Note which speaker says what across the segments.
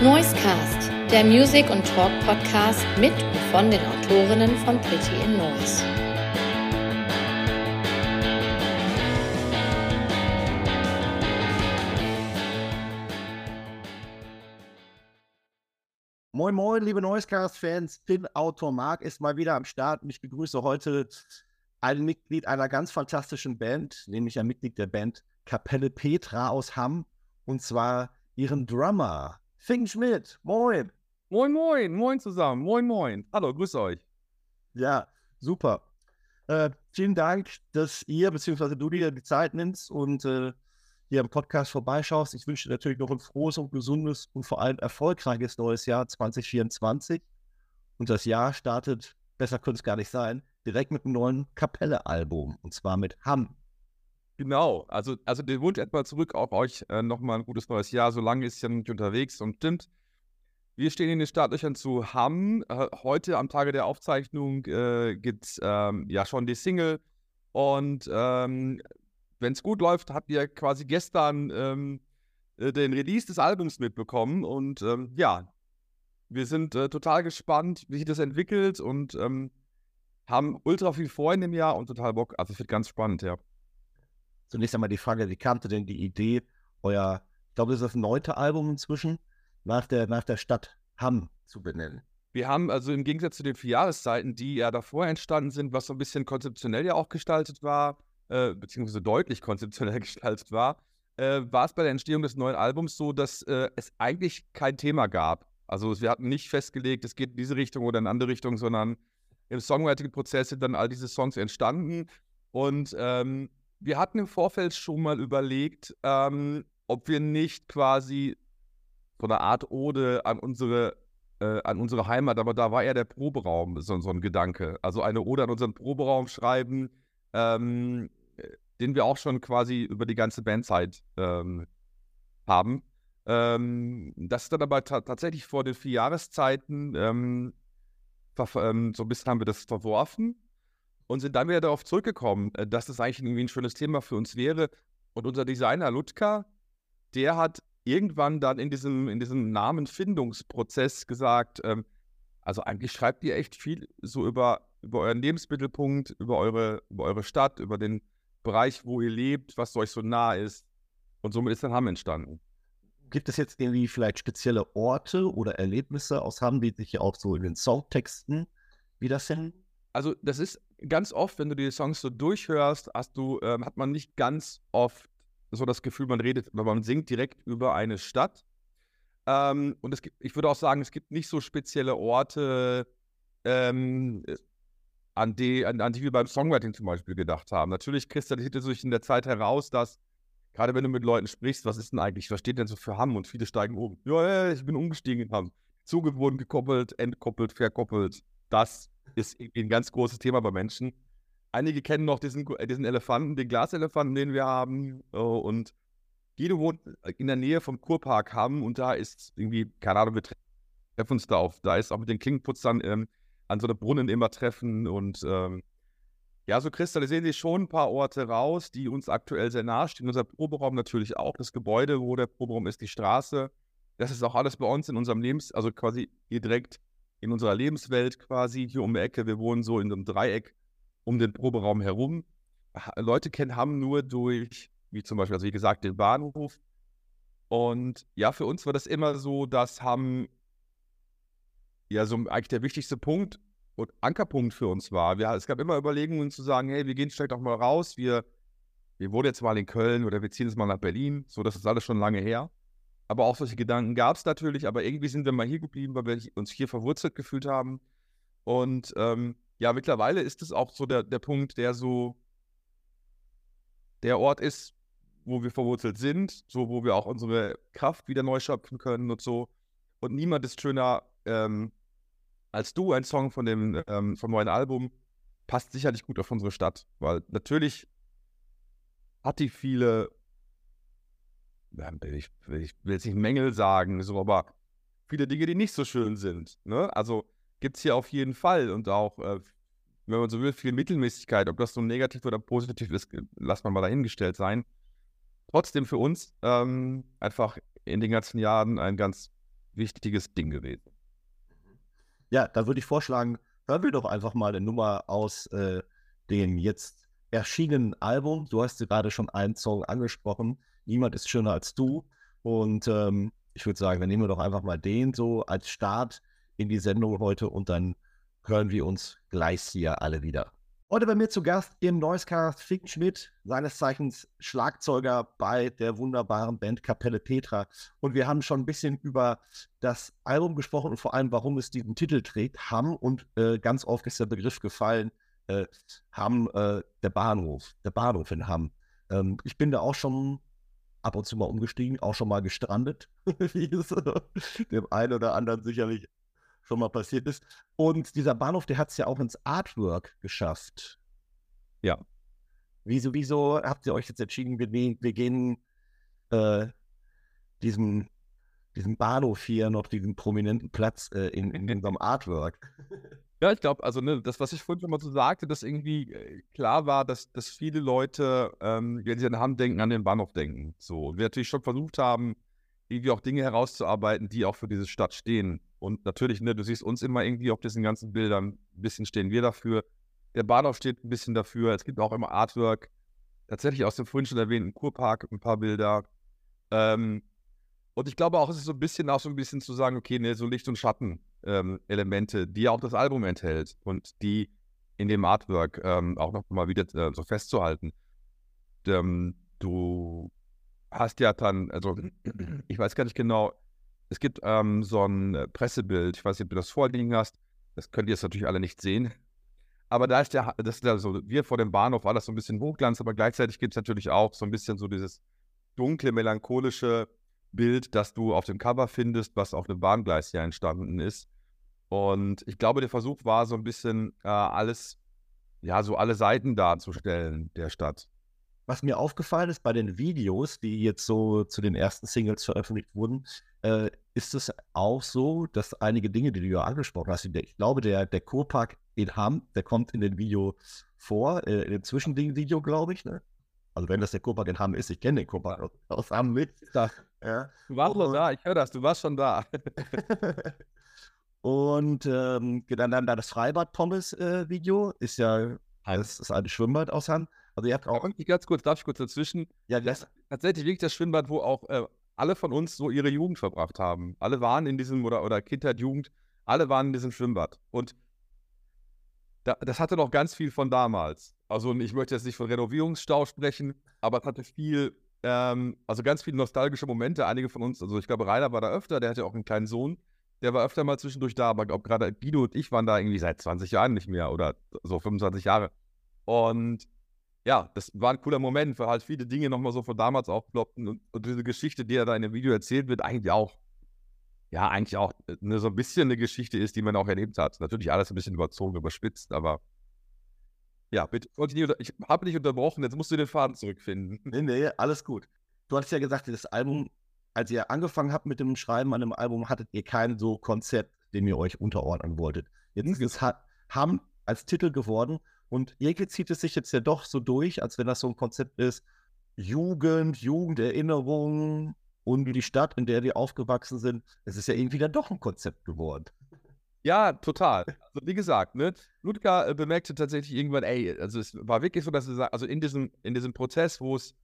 Speaker 1: Noisecast, der Music- und Talk-Podcast mit und von den Autorinnen von Pretty in Noise.
Speaker 2: Moin, moin, liebe Noisecast-Fans. Finn Autor Marc ist mal wieder am Start und ich begrüße heute ein Mitglied einer ganz fantastischen Band, nämlich ein Mitglied der Band Kapelle Petra aus Hamm und zwar ihren Drummer Finn Schmidt. Moin.
Speaker 3: Moin, moin, moin zusammen. Moin, moin. Hallo, grüß euch.
Speaker 2: Ja, super. Äh, vielen Dank, dass ihr bzw. du dir die Zeit nimmst und äh, hier im Podcast vorbeischaust. Ich wünsche dir natürlich noch ein frohes und gesundes und vor allem erfolgreiches neues Jahr 2024. Und das Jahr startet, besser könnte es gar nicht sein, direkt mit einem neuen Kapelle-Album und zwar mit Hamm.
Speaker 3: Genau, also, also den Wunsch etwa zurück auf euch äh, nochmal ein gutes neues Jahr. So lange ist es ja nicht unterwegs und stimmt. Wir stehen in den Startlöchern zu Hamm. Äh, heute am Tage der Aufzeichnung äh, gibt es ähm, ja schon die Single. Und ähm, wenn es gut läuft, habt ihr quasi gestern ähm, äh, den Release des Albums mitbekommen. Und ähm, ja, wir sind äh, total gespannt, wie sich das entwickelt und ähm, haben ultra viel vor in dem Jahr und total Bock. Also es wird ganz spannend, ja.
Speaker 2: Zunächst einmal die Frage, wie kam denn die Idee, euer, ich glaube, das ist das neunte Album inzwischen, nach der, nach der Stadt Hamm zu benennen?
Speaker 3: Wir haben also im Gegensatz zu den vier Jahreszeiten, die ja davor entstanden sind, was so ein bisschen konzeptionell ja auch gestaltet war, äh, beziehungsweise deutlich konzeptionell gestaltet war, äh, war es bei der Entstehung des neuen Albums so, dass äh, es eigentlich kein Thema gab. Also wir hatten nicht festgelegt, es geht in diese Richtung oder in eine andere Richtung, sondern im Songwriting-Prozess sind dann all diese Songs entstanden. Und ähm, wir hatten im Vorfeld schon mal überlegt, ähm, ob wir nicht quasi so eine Art Ode an unsere, äh, an unsere Heimat, aber da war eher der Proberaum so, so ein Gedanke. Also eine Ode an unseren Proberaum schreiben, ähm, den wir auch schon quasi über die ganze Bandzeit ähm, haben. Ähm, das ist dann aber tatsächlich vor den vier Jahreszeiten, ähm, ähm, so ein bisschen haben wir das verworfen und sind dann wieder darauf zurückgekommen, äh, dass das eigentlich irgendwie ein schönes Thema für uns wäre. Und unser Designer Ludka, der hat irgendwann dann in diesem, in diesem Namenfindungsprozess gesagt, ähm, also eigentlich schreibt ihr echt viel so über, über euren Lebensmittelpunkt, über eure, über eure Stadt, über den Bereich, wo ihr lebt, was euch so nah ist. Und somit ist dann Hamm entstanden.
Speaker 2: Gibt es jetzt irgendwie vielleicht spezielle Orte oder Erlebnisse aus Hamm, die sich ja auch so in den Songtexten wiederfinden?
Speaker 3: Also das ist ganz oft, wenn du die Songs so durchhörst, hast du, ähm, hat man nicht ganz oft so das Gefühl, man redet oder man singt direkt über eine Stadt. Ähm, und es gibt, ich würde auch sagen, es gibt nicht so spezielle Orte, ähm, an, die, an, an die wir beim Songwriting zum Beispiel gedacht haben. Natürlich kristallisiert es sich in der Zeit heraus, dass gerade wenn du mit Leuten sprichst, was ist denn eigentlich, was steht denn so für Hamm? Und viele steigen um. Ja, ja, ich bin umgestiegen in Hamm. Zuge wurden gekoppelt, entkoppelt, verkoppelt. Das ist irgendwie ein ganz großes Thema bei Menschen. Einige kennen noch diesen, äh, diesen Elefanten, den Glaselefanten, den wir haben. Oh, und jede wohnt in der Nähe vom Kurpark haben und da ist irgendwie, keine Ahnung, wir treffen uns da auf. Da ist auch mit den Klingenputzern ähm, an so einem Brunnen immer treffen und ähm, ja, so kristallisieren sich schon ein paar Orte raus, die uns aktuell sehr nahe stehen. Unser Proberaum natürlich auch, das Gebäude, wo der Proberaum ist, die Straße. Das ist auch alles bei uns in unserem Lebens, also quasi hier direkt in unserer Lebenswelt quasi hier um die Ecke. Wir wohnen so in einem Dreieck um den Proberaum herum. Leute kennen Hamm nur durch, wie zum Beispiel, also wie gesagt, den Bahnhof. Und ja, für uns war das immer so, dass Hamm ja so eigentlich der wichtigste Punkt und Ankerpunkt für uns war. Wir, es gab immer Überlegungen zu sagen, hey, wir gehen vielleicht auch mal raus, wir, wir wohnen jetzt mal in Köln oder wir ziehen jetzt mal nach Berlin. So, das ist alles schon lange her. Aber auch solche Gedanken gab es natürlich, aber irgendwie sind wir mal hier geblieben, weil wir uns hier verwurzelt gefühlt haben. Und ähm, ja, mittlerweile ist es auch so der, der Punkt, der so der Ort ist, wo wir verwurzelt sind, so wo wir auch unsere Kraft wieder neu schöpfen können und so. Und niemand ist schöner ähm, als du. Ein Song von dem ähm, vom neuen Album passt sicherlich gut auf unsere Stadt, weil natürlich hat die viele ich, will jetzt nicht Mängel sagen, so, aber viele Dinge, die nicht so schön sind. Ne? Also gibt es hier auf jeden Fall und auch, äh, wenn man so will, viel Mittelmäßigkeit. Ob das so negativ oder positiv ist, lass man mal dahingestellt sein. Trotzdem für uns ähm, einfach in den ganzen Jahren ein ganz wichtiges Ding gewesen.
Speaker 2: Ja, da würde ich vorschlagen, hören wir doch einfach mal eine Nummer aus äh, dem jetzt erschienenen Album. Du hast gerade schon einen Song angesprochen. Niemand ist schöner als du. Und ähm, ich würde sagen, dann nehmen wir doch einfach mal den so als Start in die Sendung heute und dann hören wir uns gleich hier alle wieder. Heute bei mir zu Gast im Noisecast Fink Schmidt, seines Zeichens Schlagzeuger bei der wunderbaren Band Kapelle Petra. Und wir haben schon ein bisschen über das Album gesprochen und vor allem, warum es diesen Titel trägt. Hamm und äh, ganz oft ist der Begriff gefallen, äh, Hamm, äh, der Bahnhof, der Bahnhof in Hamm. Ähm, ich bin da auch schon ab und zu mal umgestiegen, auch schon mal gestrandet, wie es dem einen oder anderen sicherlich schon mal passiert ist. Und dieser Bahnhof, der hat es ja auch ins Artwork geschafft.
Speaker 3: Ja.
Speaker 2: Wieso, wieso habt ihr euch jetzt entschieden, wir, wir gehen äh, diesem, diesem Bahnhof hier noch diesen prominenten Platz äh, in, in unserem Artwork?
Speaker 3: Ja, ich glaube, also ne, das, was ich vorhin schon mal so sagte, dass irgendwie äh, klar war, dass, dass viele Leute, ähm, wenn sie an Hand denken, an den Bahnhof denken. So, und wir natürlich schon versucht haben, irgendwie auch Dinge herauszuarbeiten, die auch für diese Stadt stehen. Und natürlich, ne, du siehst uns immer irgendwie auf diesen ganzen Bildern, ein bisschen stehen wir dafür. Der Bahnhof steht ein bisschen dafür. Es gibt auch immer Artwork. Tatsächlich aus dem vorhin schon erwähnten Kurpark ein paar Bilder. Ähm, und ich glaube auch, es ist so ein bisschen auch so ein bisschen zu sagen, okay, ne, so Licht- und Schatten-Elemente, ähm, die auch das Album enthält und die in dem Artwork ähm, auch noch mal wieder äh, so festzuhalten. Ähm, du hast ja dann, also ich weiß gar nicht genau, es gibt ähm, so ein äh, Pressebild, ich weiß nicht, ob du das vorliegen hast, das könnt ihr jetzt natürlich alle nicht sehen. Aber da ist der, das ist also wir vor dem Bahnhof alles so ein bisschen Hochglanz, aber gleichzeitig gibt es natürlich auch so ein bisschen so dieses dunkle, melancholische Bild, das du auf dem Cover findest, was auf dem Bahngleis hier entstanden ist. Und ich glaube, der Versuch war so ein bisschen äh, alles, ja, so alle Seiten darzustellen der Stadt.
Speaker 2: Was mir aufgefallen ist bei den Videos, die jetzt so zu den ersten Singles veröffentlicht wurden, äh, ist es auch so, dass einige Dinge, die du ja angesprochen hast, ich glaube, der, der Kurpark in Hamm, der kommt in dem Video vor, äh, in dem Zwischending-Video, glaube ich, ne? Also wenn das der in Hamm ist, ich kenne den Kurpark aus, Hamm mit.
Speaker 3: Da. Ja. Du warst schon da, ich höre das, du warst schon da.
Speaker 2: Und ähm, dann, dann das Freibad-Pommes-Video äh, ist ja das ist ein Schwimmbad aus Hamm.
Speaker 3: Also ihr habt auch. Ja, ganz kurz, darf ich kurz dazwischen? Ja, das tatsächlich wirklich das Schwimmbad, wo auch äh, alle von uns so ihre Jugend verbracht haben. Alle waren in diesem, oder, oder Kindheit, Jugend, alle waren in diesem Schwimmbad. Und das hatte noch ganz viel von damals. Also ich möchte jetzt nicht von Renovierungsstau sprechen, aber es hatte viel, ähm, also ganz viele nostalgische Momente. Einige von uns, also ich glaube, Rainer war da öfter, der hatte auch einen kleinen Sohn, der war öfter mal zwischendurch da, aber auch gerade Guido und ich waren da irgendwie seit 20 Jahren nicht mehr oder so 25 Jahre. Und ja, das war ein cooler Moment, weil halt viele Dinge nochmal so von damals aufploppten und, und, diese Geschichte, die er da in dem Video erzählt wird, eigentlich auch, ja, eigentlich auch ne, so ein bisschen eine Geschichte ist, die man auch erlebt hat. Natürlich alles ein bisschen überzogen, überspitzt, aber ja, bitte, ich habe dich unterbrochen, jetzt musst du den Faden zurückfinden.
Speaker 2: Nee, nee, alles gut. Du hast ja gesagt, das Album, als ihr angefangen habt mit dem Schreiben an dem Album, hattet ihr kein so Konzept, dem ihr euch unterordnen wolltet. Jetzt ist es Ham als Titel geworden und irgendwie zieht es sich jetzt ja doch so durch, als wenn das so ein Konzept ist, Jugend, Jugenderinnerung und die Stadt, in der die aufgewachsen sind. Es ist ja irgendwie dann doch ein Konzept geworden.
Speaker 3: Ja, total. Also wie gesagt, ne, Ludger äh, bemerkte tatsächlich irgendwann, ey, also es war wirklich so, dass es, also in diesem, in diesem Prozess, wo es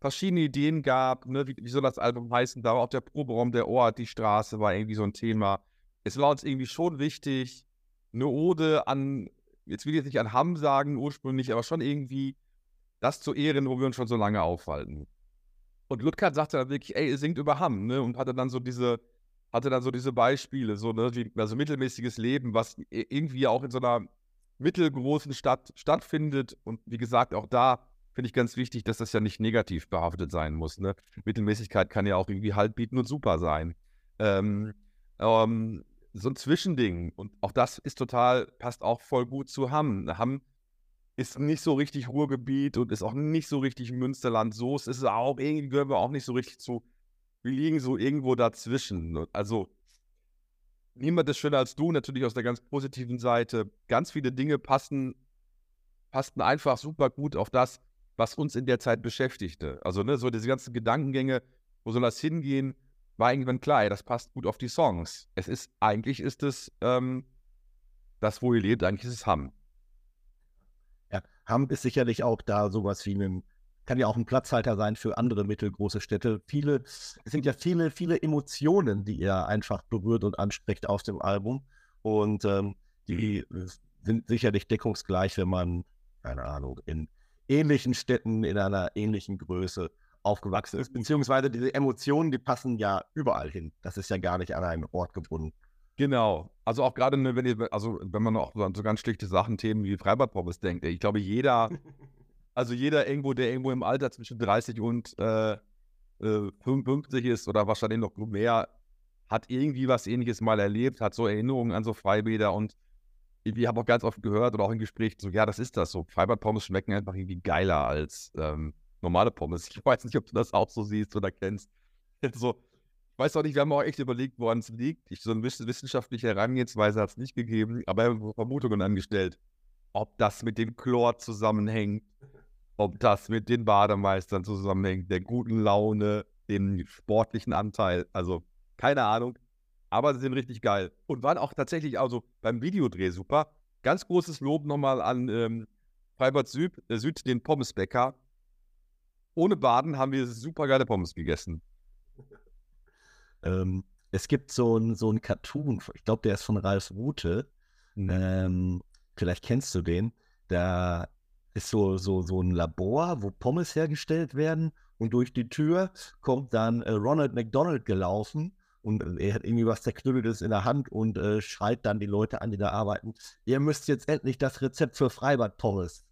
Speaker 3: verschiedene Ideen gab, ne, wie, wie soll das Album heißen, da war auch der Proberaum, der Ort, die Straße war irgendwie so ein Thema. Es war uns irgendwie schon wichtig, eine Ode an jetzt will ich jetzt nicht an Hamm sagen ursprünglich, aber schon irgendwie das zu ehren, wo wir uns schon so lange aufhalten. Und Ludgard sagte dann wirklich, ey, er singt über Hamm, ne? Und hatte dann so diese, hatte dann so diese Beispiele, so, ne, wie, also mittelmäßiges Leben, was irgendwie auch in so einer mittelgroßen Stadt stattfindet. Und wie gesagt, auch da finde ich ganz wichtig, dass das ja nicht negativ behaftet sein muss. Ne? Mittelmäßigkeit kann ja auch irgendwie Halt bieten und super sein. Ähm, ähm, so ein Zwischending. Und auch das ist total, passt auch voll gut zu Hamm. Hamm ist nicht so richtig Ruhrgebiet und ist auch nicht so richtig Münsterland. So ist es auch, irgendwie gehören wir auch nicht so richtig zu. Wir liegen so irgendwo dazwischen. Also, niemand ist schöner als du, natürlich aus der ganz positiven Seite. Ganz viele Dinge passen, passten einfach super gut auf das, was uns in der Zeit beschäftigte. Also, ne, so diese ganzen Gedankengänge, wo soll das hingehen? war irgendwann klar, das passt gut auf die Songs. Es ist, eigentlich ist es ähm, das, wo ihr lebt, eigentlich ist es Hamm.
Speaker 2: Hamm ist sicherlich auch da sowas wie ein, kann ja auch ein Platzhalter sein für andere mittelgroße Städte. Viele, es sind ja viele, viele Emotionen, die ihr einfach berührt und anspricht auf dem Album. Und ähm, die sind sicherlich deckungsgleich, wenn man, keine Ahnung, in ähnlichen Städten, in einer ähnlichen Größe aufgewachsen ist. Beziehungsweise diese Emotionen, die passen ja überall hin. Das ist ja gar nicht an einen Ort gebunden.
Speaker 3: Genau. Also auch gerade, ne, wenn ihr, also wenn man auch an so ganz schlichte Sachen, Themen wie Freibad-Pommes denkt, ich glaube, jeder, also jeder irgendwo, der irgendwo im Alter zwischen 30 und äh, äh, 55 ist oder wahrscheinlich noch mehr, hat irgendwie was ähnliches mal erlebt, hat so Erinnerungen an so Freibäder und ich habe auch ganz oft gehört oder auch in Gesprächen so, ja, das ist das so. Freibad-Pommes schmecken einfach irgendwie geiler als ähm, normale Pommes. Ich weiß nicht, ob du das auch so siehst oder kennst. So, weiß auch nicht, wir haben auch echt überlegt, woran es liegt. Ich, so eine wissenschaftliche Herangehensweise hat es nicht gegeben, aber wir haben Vermutungen angestellt. Ob das mit dem Chlor zusammenhängt, ob das mit den Bademeistern zusammenhängt, der guten Laune, dem sportlichen Anteil. Also, keine Ahnung. Aber sie sind richtig geil. Und waren auch tatsächlich also beim Videodreh super. Ganz großes Lob nochmal an ähm, Freibad Süd, äh, Süd, den Pommesbäcker ohne Baden haben wir super geile Pommes gegessen.
Speaker 2: Ähm, es gibt so ein, so ein Cartoon, ich glaube, der ist von Ralf Rute. Mhm. Ähm, vielleicht kennst du den. Da ist so, so, so ein Labor, wo Pommes hergestellt werden. Und durch die Tür kommt dann äh, Ronald McDonald gelaufen und äh, er hat irgendwie was Zerknüppeltes in der Hand und äh, schreit dann die Leute an, die da arbeiten. Ihr müsst jetzt endlich das Rezept für Freibad-Pommes.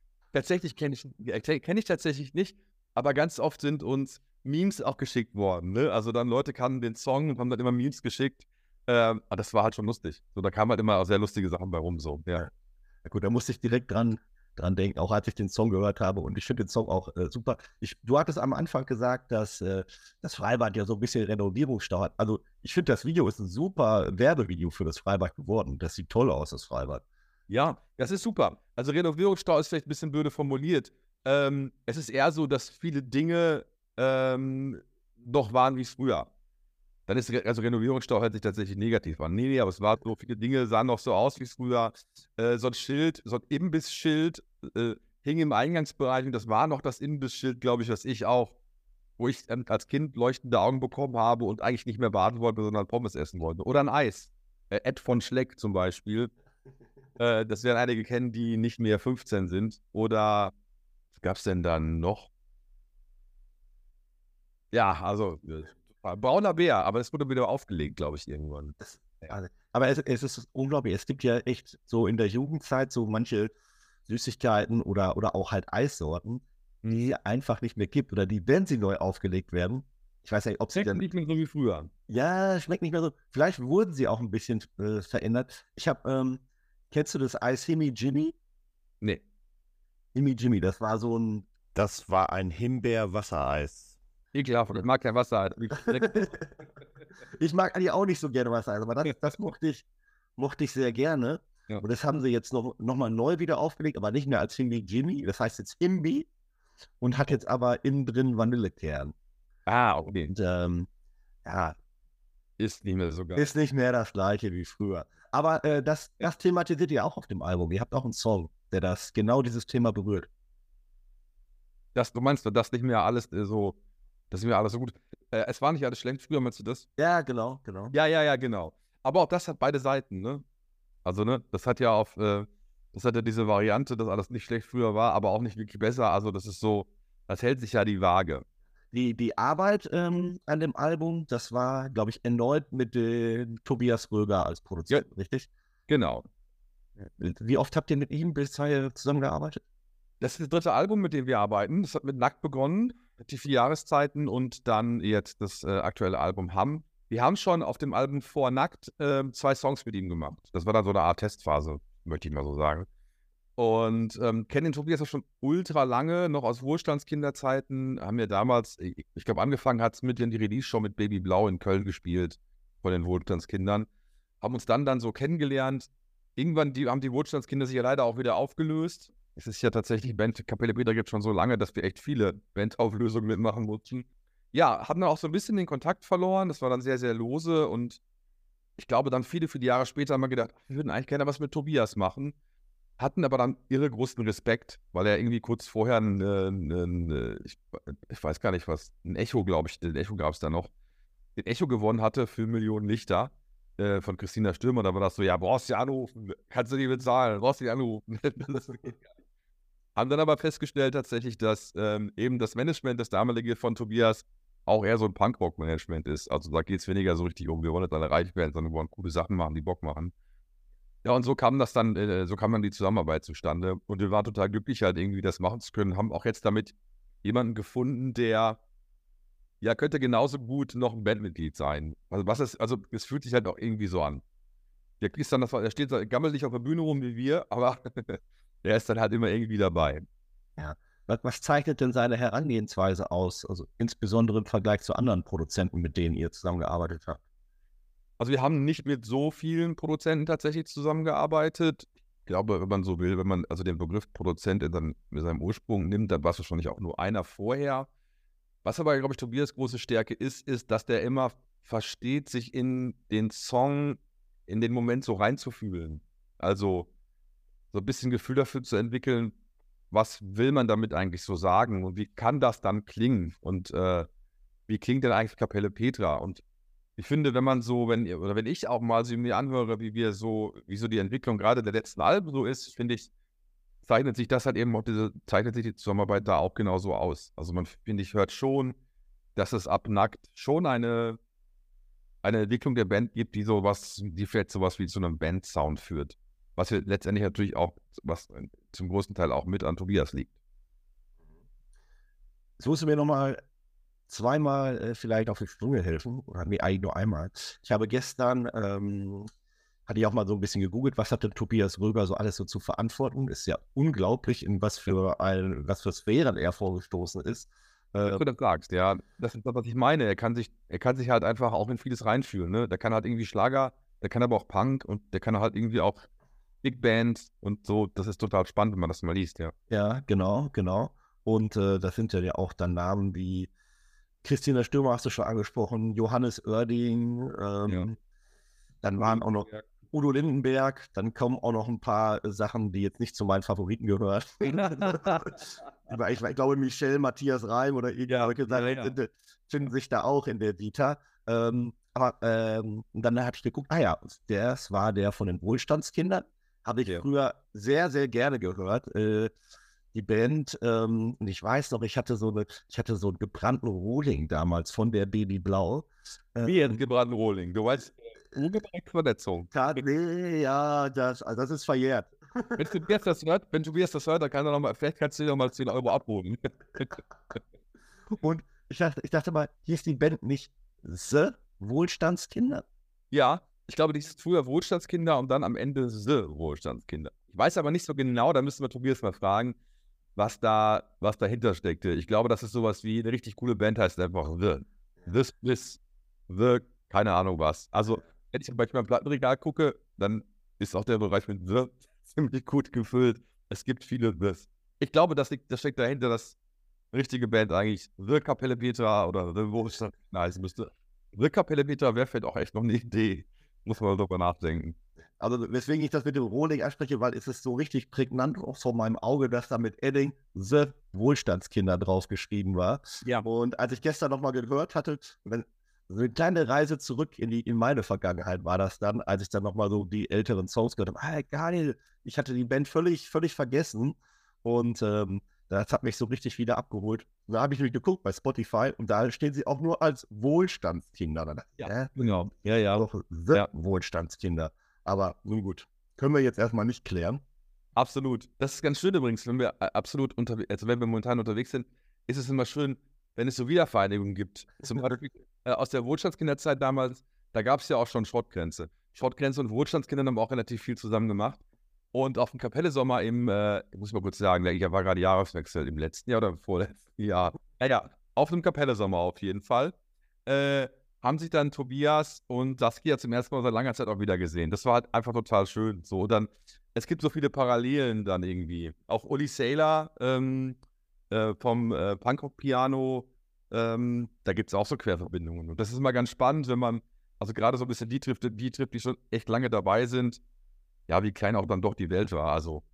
Speaker 3: Tatsächlich kenne ich, äh, kenn ich tatsächlich nicht, aber ganz oft sind uns Memes auch geschickt worden. Ne? Also dann Leute kannten den Song und haben dann immer Memes geschickt. Ähm, aber das war halt schon lustig. So, da kamen halt immer auch sehr lustige Sachen bei rum. So, ja.
Speaker 2: ja gut, da musste ich direkt dran, dran denken, auch als ich den Song gehört habe. Und ich finde den Song auch äh, super. Ich, du hattest am Anfang gesagt, dass äh, das Freibad ja so ein bisschen Renovierungsstau hat. Also ich finde, das Video ist ein super Werbevideo für das Freibad geworden. Das sieht toll aus, das Freibad.
Speaker 3: Ja, das ist super. Also Renovierungsstau ist vielleicht ein bisschen blöde formuliert. Ähm, es ist eher so, dass viele Dinge ähm, noch waren wie früher. Dann ist also Renovierungsstau hört sich tatsächlich negativ an. Nee, nee, aber es war so, viele Dinge sahen noch so aus wie früher. Äh, so ein Schild, so ein Imbissschild äh, hing im Eingangsbereich und das war noch das Imbissschild, glaube ich, was ich auch, wo ich ähm, als Kind leuchtende Augen bekommen habe und eigentlich nicht mehr baden wollte, sondern Pommes essen wollte. Oder ein Eis. Äh, Ed von Schleck zum Beispiel. Äh, das werden einige kennen, die nicht mehr 15 sind. Oder was gab es denn dann noch? Ja, also äh, brauner Bär, aber es wurde wieder aufgelegt, glaube ich, irgendwann. Das,
Speaker 2: ja. Aber es, es, ist unglaublich. Es gibt ja echt so in der Jugendzeit so manche Süßigkeiten oder, oder auch halt Eissorten, die es einfach nicht mehr gibt oder die, wenn sie neu aufgelegt werden, ich weiß nicht, ob sie
Speaker 3: dann. nicht mehr so wie früher.
Speaker 2: Ja, schmeckt nicht mehr so. Vielleicht wurden sie auch ein bisschen äh, verändert. Ich habe ähm, Kennst du das Eis Himi Jimmy?
Speaker 3: Nee.
Speaker 2: Himi Jimmy, das war so ein.
Speaker 4: Das war ein Himbeer-Wassereis.
Speaker 3: Ekelhaft, ich mag kein Wasser.
Speaker 2: ich mag eigentlich auch nicht so gerne Wassereis, aber das, das mochte, ich, mochte ich sehr gerne. Ja. Und das haben sie jetzt noch, noch mal neu wieder aufgelegt, aber nicht mehr als Himbi Jimmy. Das heißt jetzt Himbi und hat jetzt aber innen drin Vanillekern.
Speaker 3: Ah, okay.
Speaker 2: Und, ähm, ja.
Speaker 3: Ist nicht mehr so
Speaker 2: geil. Ist nicht mehr das gleiche wie früher. Aber äh, das, das thematisiert ihr auch auf dem Album. Ihr habt auch einen Song, der das genau dieses Thema berührt.
Speaker 3: Das, du meinst, das nicht mehr alles äh, so, das ist mir alles so gut. Äh, es war nicht alles schlecht früher, meinst du das?
Speaker 2: Ja, genau, genau.
Speaker 3: Ja, ja, ja, genau. Aber auch das hat beide Seiten, ne? Also, ne, das hat ja auf, äh, das hat ja diese Variante, dass alles nicht schlecht früher war, aber auch nicht wirklich besser. Also, das ist so, das hält sich ja die Waage
Speaker 2: die, die Arbeit ähm, an dem Album, das war, glaube ich, erneut mit dem Tobias Röger als Produzent, ja, richtig?
Speaker 3: Genau.
Speaker 2: Wie oft habt ihr mit ihm bisher zusammengearbeitet?
Speaker 3: Das ist das dritte Album, mit dem wir arbeiten. Das hat mit Nackt begonnen, die vier Jahreszeiten und dann jetzt das äh, aktuelle Album Hamm. Wir haben schon auf dem Album vor Nackt äh, zwei Songs mit ihm gemacht. Das war dann so eine Art Testphase, möchte ich mal so sagen. Und ähm, kennen den Tobias auch schon ultra lange, noch aus Wohlstandskinderzeiten. Haben wir damals, ich, ich glaube, angefangen hat es mit in die Release-Show mit Baby Blau in Köln gespielt, von den Wohlstandskindern. Haben uns dann dann so kennengelernt. Irgendwann die, haben die Wohlstandskinder sich ja leider auch wieder aufgelöst. Es ist ja tatsächlich, Band Kapelle Peter gibt schon so lange, dass wir echt viele Bandauflösungen mitmachen mussten. ja, hatten dann auch so ein bisschen den Kontakt verloren. Das war dann sehr, sehr lose und ich glaube, dann viele, viele Jahre später haben wir gedacht, wir würden eigentlich gerne was mit Tobias machen. Hatten aber dann irre großen Respekt, weil er irgendwie kurz vorher ein, ein, ein ich, ich, weiß gar nicht was, ein Echo, glaube ich, den Echo gab es da noch, den Echo gewonnen hatte für Millionen Lichter äh, von Christina Stürmer. Da war das so, ja, brauchst du anrufen, kannst du die bezahlen, brauchst du die anrufen. haben dann aber festgestellt tatsächlich, dass ähm, eben das Management, das damalige von Tobias, auch eher so ein Punkrock-Management ist. Also da geht es weniger so richtig um, wir wollen jetzt alle reich werden, sondern wir wollen coole Sachen machen, die Bock machen. Ja, und so kam das dann, äh, so kam dann die Zusammenarbeit zustande. Und wir waren total glücklich, halt irgendwie das machen zu können. Haben auch jetzt damit jemanden gefunden, der ja könnte genauso gut noch ein Bandmitglied sein. Also was ist, also es fühlt sich halt auch irgendwie so an. Der ist dann, der steht, gammelt nicht auf der Bühne rum wie wir, aber der ist dann halt immer irgendwie dabei.
Speaker 2: Ja. Was, was, zeichnet denn seine Herangehensweise aus? Also insbesondere im Vergleich zu anderen Produzenten, mit denen ihr zusammengearbeitet habt?
Speaker 3: Also wir haben nicht mit so vielen Produzenten tatsächlich zusammengearbeitet. Ich glaube, wenn man so will, wenn man also den Begriff Produzent in seinem, in seinem Ursprung nimmt, dann war es wahrscheinlich auch nur einer vorher. Was aber, glaube ich, Tobias große Stärke ist, ist, dass der immer versteht, sich in den Song, in den Moment so reinzufühlen. Also so ein bisschen Gefühl dafür zu entwickeln, was will man damit eigentlich so sagen und wie kann das dann klingen und äh, wie klingt denn eigentlich Kapelle Petra? Und ich finde, wenn man so, wenn oder wenn ich auch mal so mir anhöre, wie wir so, wie so die Entwicklung gerade der letzten Alben so ist, finde ich, zeichnet sich das halt eben auch diese, zeichnet sich die Zusammenarbeit da auch genauso aus. Also man, finde ich, hört schon, dass es abnackt schon eine, eine Entwicklung der Band gibt, die sowas, die vielleicht sowas wie zu einem Band-Sound führt. Was letztendlich natürlich auch, was zum großen Teil auch mit an Tobias liegt.
Speaker 2: Jetzt musst du mir nochmal zweimal äh, vielleicht auf die Sprünge helfen. Oder nee, eigentlich nur einmal. Ich habe gestern, ähm, hatte ich auch mal so ein bisschen gegoogelt, was hat denn Tobias Röger so alles so zu verantworten? Ist ja unglaublich, in was für ein, was für Sphären er vorgestoßen ist.
Speaker 3: Äh, du das sagst, ja. Das ist das, was ich meine. Er kann sich, er kann sich halt einfach auch in vieles reinfühlen. Ne? Der kann halt irgendwie Schlager, der kann aber auch Punk und der kann halt irgendwie auch Big Band und so. Das ist total spannend, wenn man das mal liest, ja.
Speaker 2: Ja, genau, genau. Und äh, das sind ja auch dann Namen wie Christina Stürmer hast du schon angesprochen, Johannes Oerding, ähm, ja. dann waren auch noch Udo Lindenberg, dann kommen auch noch ein paar Sachen, die jetzt nicht zu meinen Favoriten gehören. Ich, ich, glaube, Michel, Matthias Reim oder irgendwelche ja, Sachen ja, finden sich da auch in der Vita. Ähm, aber ähm, dann habe ich geguckt, ah ja, das war der von den Wohlstandskindern. Habe ich früher sehr, sehr gerne gehört. Äh, die Band, ähm, und ich weiß noch, ich hatte so eine, ich hatte so einen gebrannten Rohling damals von der Baby Blau.
Speaker 3: Äh, Wie ein gebrannten Rohling? Du weißt, Verletzung.
Speaker 2: Nee, ja, das, also das ist verjährt.
Speaker 3: Wenn Tobias das hört, wenn Tobias das hört, dann kann er noch mal, vielleicht kannst du dir noch mal 10 Euro abholen.
Speaker 2: und ich dachte, ich dachte mal, hier ist die Band nicht The Wohlstandskinder.
Speaker 3: Ja, ich glaube, die ist früher Wohlstandskinder und dann am Ende The Wohlstandskinder. Ich weiß aber nicht so genau, da müssen wir Tobias mal fragen was da, was dahinter steckte. Ich glaube, das ist sowas wie eine richtig coole Band heißt einfach The. This, this, The, keine Ahnung was. Also, wenn ich manchmal im Plattenregal gucke, dann ist auch der Bereich mit The ziemlich gut gefüllt. Es gibt viele This. Ich glaube, das, liegt, das steckt dahinter, dass richtige Band eigentlich The Kapelle Petra oder The Wohlstand heißen müsste. The Kapelle Petra wäre vielleicht auch echt noch eine Idee. Muss man darüber nachdenken.
Speaker 2: Also weswegen ich das mit dem Rohling anspreche, weil es ist so richtig prägnant auch vor meinem Auge, dass da mit Edding The Wohlstandskinder draufgeschrieben war. Ja. Und als ich gestern nochmal gehört hatte, wenn, so eine kleine Reise zurück in, die, in meine Vergangenheit war das dann, als ich dann nochmal so die älteren Songs gehört habe. Ah, geil, ich hatte die Band völlig, völlig vergessen. Und ähm, das hat mich so richtig wieder abgeholt. Und da habe ich mich geguckt bei Spotify und da stehen sie auch nur als Wohlstandskinder.
Speaker 3: Ja, äh, genau. Ja, ja.
Speaker 2: Ja. Wohlstandskinder. Aber nun gut, können wir jetzt erstmal nicht klären.
Speaker 3: Absolut. Das ist ganz schön übrigens, wenn wir äh, absolut unter, also wenn wir momentan unterwegs sind, ist es immer schön, wenn es so Wiedervereinigungen gibt. Zum Beispiel äh, aus der Wohlstandskinderzeit damals, da gab es ja auch schon Schrottgrenze. Schrottgrenze und Wohlstandskinder haben auch relativ viel zusammen gemacht. Und auf dem Kapelle Sommer im, äh, muss ich mal kurz sagen, ich war gerade Jahreswechsel im letzten Jahr oder vorletzten Jahr. Ja, ja, auf dem Kapelle Sommer auf jeden Fall. Äh, haben sich dann Tobias und Saskia zum ersten Mal seit langer Zeit auch wieder gesehen. Das war halt einfach total schön. So, dann, es gibt so viele Parallelen dann irgendwie. Auch Uli Saylor ähm, äh, vom äh, Punkrock-Piano Ähm, da gibt es auch so Querverbindungen. Und das ist immer ganz spannend, wenn man, also gerade so ein bisschen die trifft, die trifft, die schon echt lange dabei sind, ja, wie klein auch dann doch die Welt war. Also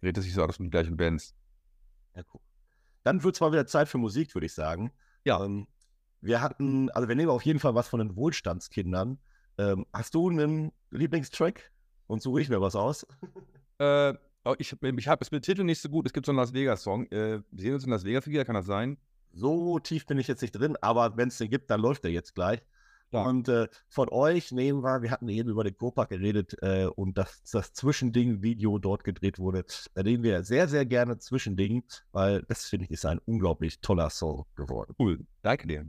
Speaker 3: dreht es sich so alles um die gleichen Bands.
Speaker 2: Ja, cool. Dann wird es mal wieder Zeit für Musik, würde ich sagen.
Speaker 3: Ja.
Speaker 2: Ähm, wir hatten, also wir nehmen auf jeden Fall was von den Wohlstandskindern. Ähm, hast du einen Lieblingstrack? Und suche ich mir was aus.
Speaker 3: Äh, oh, ich ich habe es mit Titel nicht so gut. Es gibt so einen Las Vegas-Song. Äh, wir sehen uns in Las Vegas wieder, kann das sein?
Speaker 2: So tief bin ich jetzt nicht drin, aber wenn es den gibt, dann läuft der jetzt gleich.
Speaker 3: Ja.
Speaker 2: Und äh, von euch nehmen wir, wir hatten eben über den Kurpark geredet äh, und dass das Zwischending-Video dort gedreht wurde. Da nehmen wir sehr, sehr gerne Zwischending, weil das finde ich ist ein unglaublich toller Song geworden.
Speaker 3: Cool. Danke dir.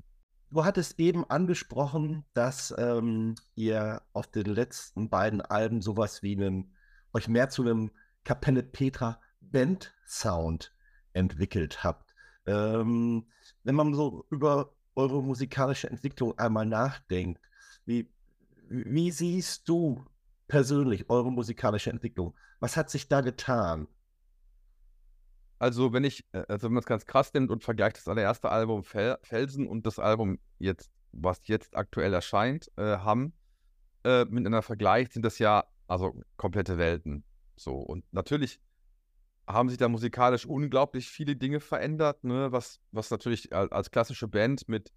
Speaker 2: Du hattest eben angesprochen, dass ähm, ihr auf den letzten beiden Alben sowas wie einen, euch mehr zu einem Kapelle Petra Band Sound entwickelt habt. Ähm, wenn man so über eure musikalische Entwicklung einmal nachdenkt, wie, wie siehst du persönlich eure musikalische Entwicklung? Was hat sich da getan?
Speaker 3: Also, wenn ich, äh, also wenn man es ganz krass nimmt und vergleicht das allererste Album Fel Felsen und das Album jetzt, was jetzt aktuell erscheint, äh, haben, äh, miteinander vergleicht, sind das ja also komplette Welten. So. Und natürlich haben sich da musikalisch unglaublich viele Dinge verändert, ne? was, was natürlich als, klassische Band mit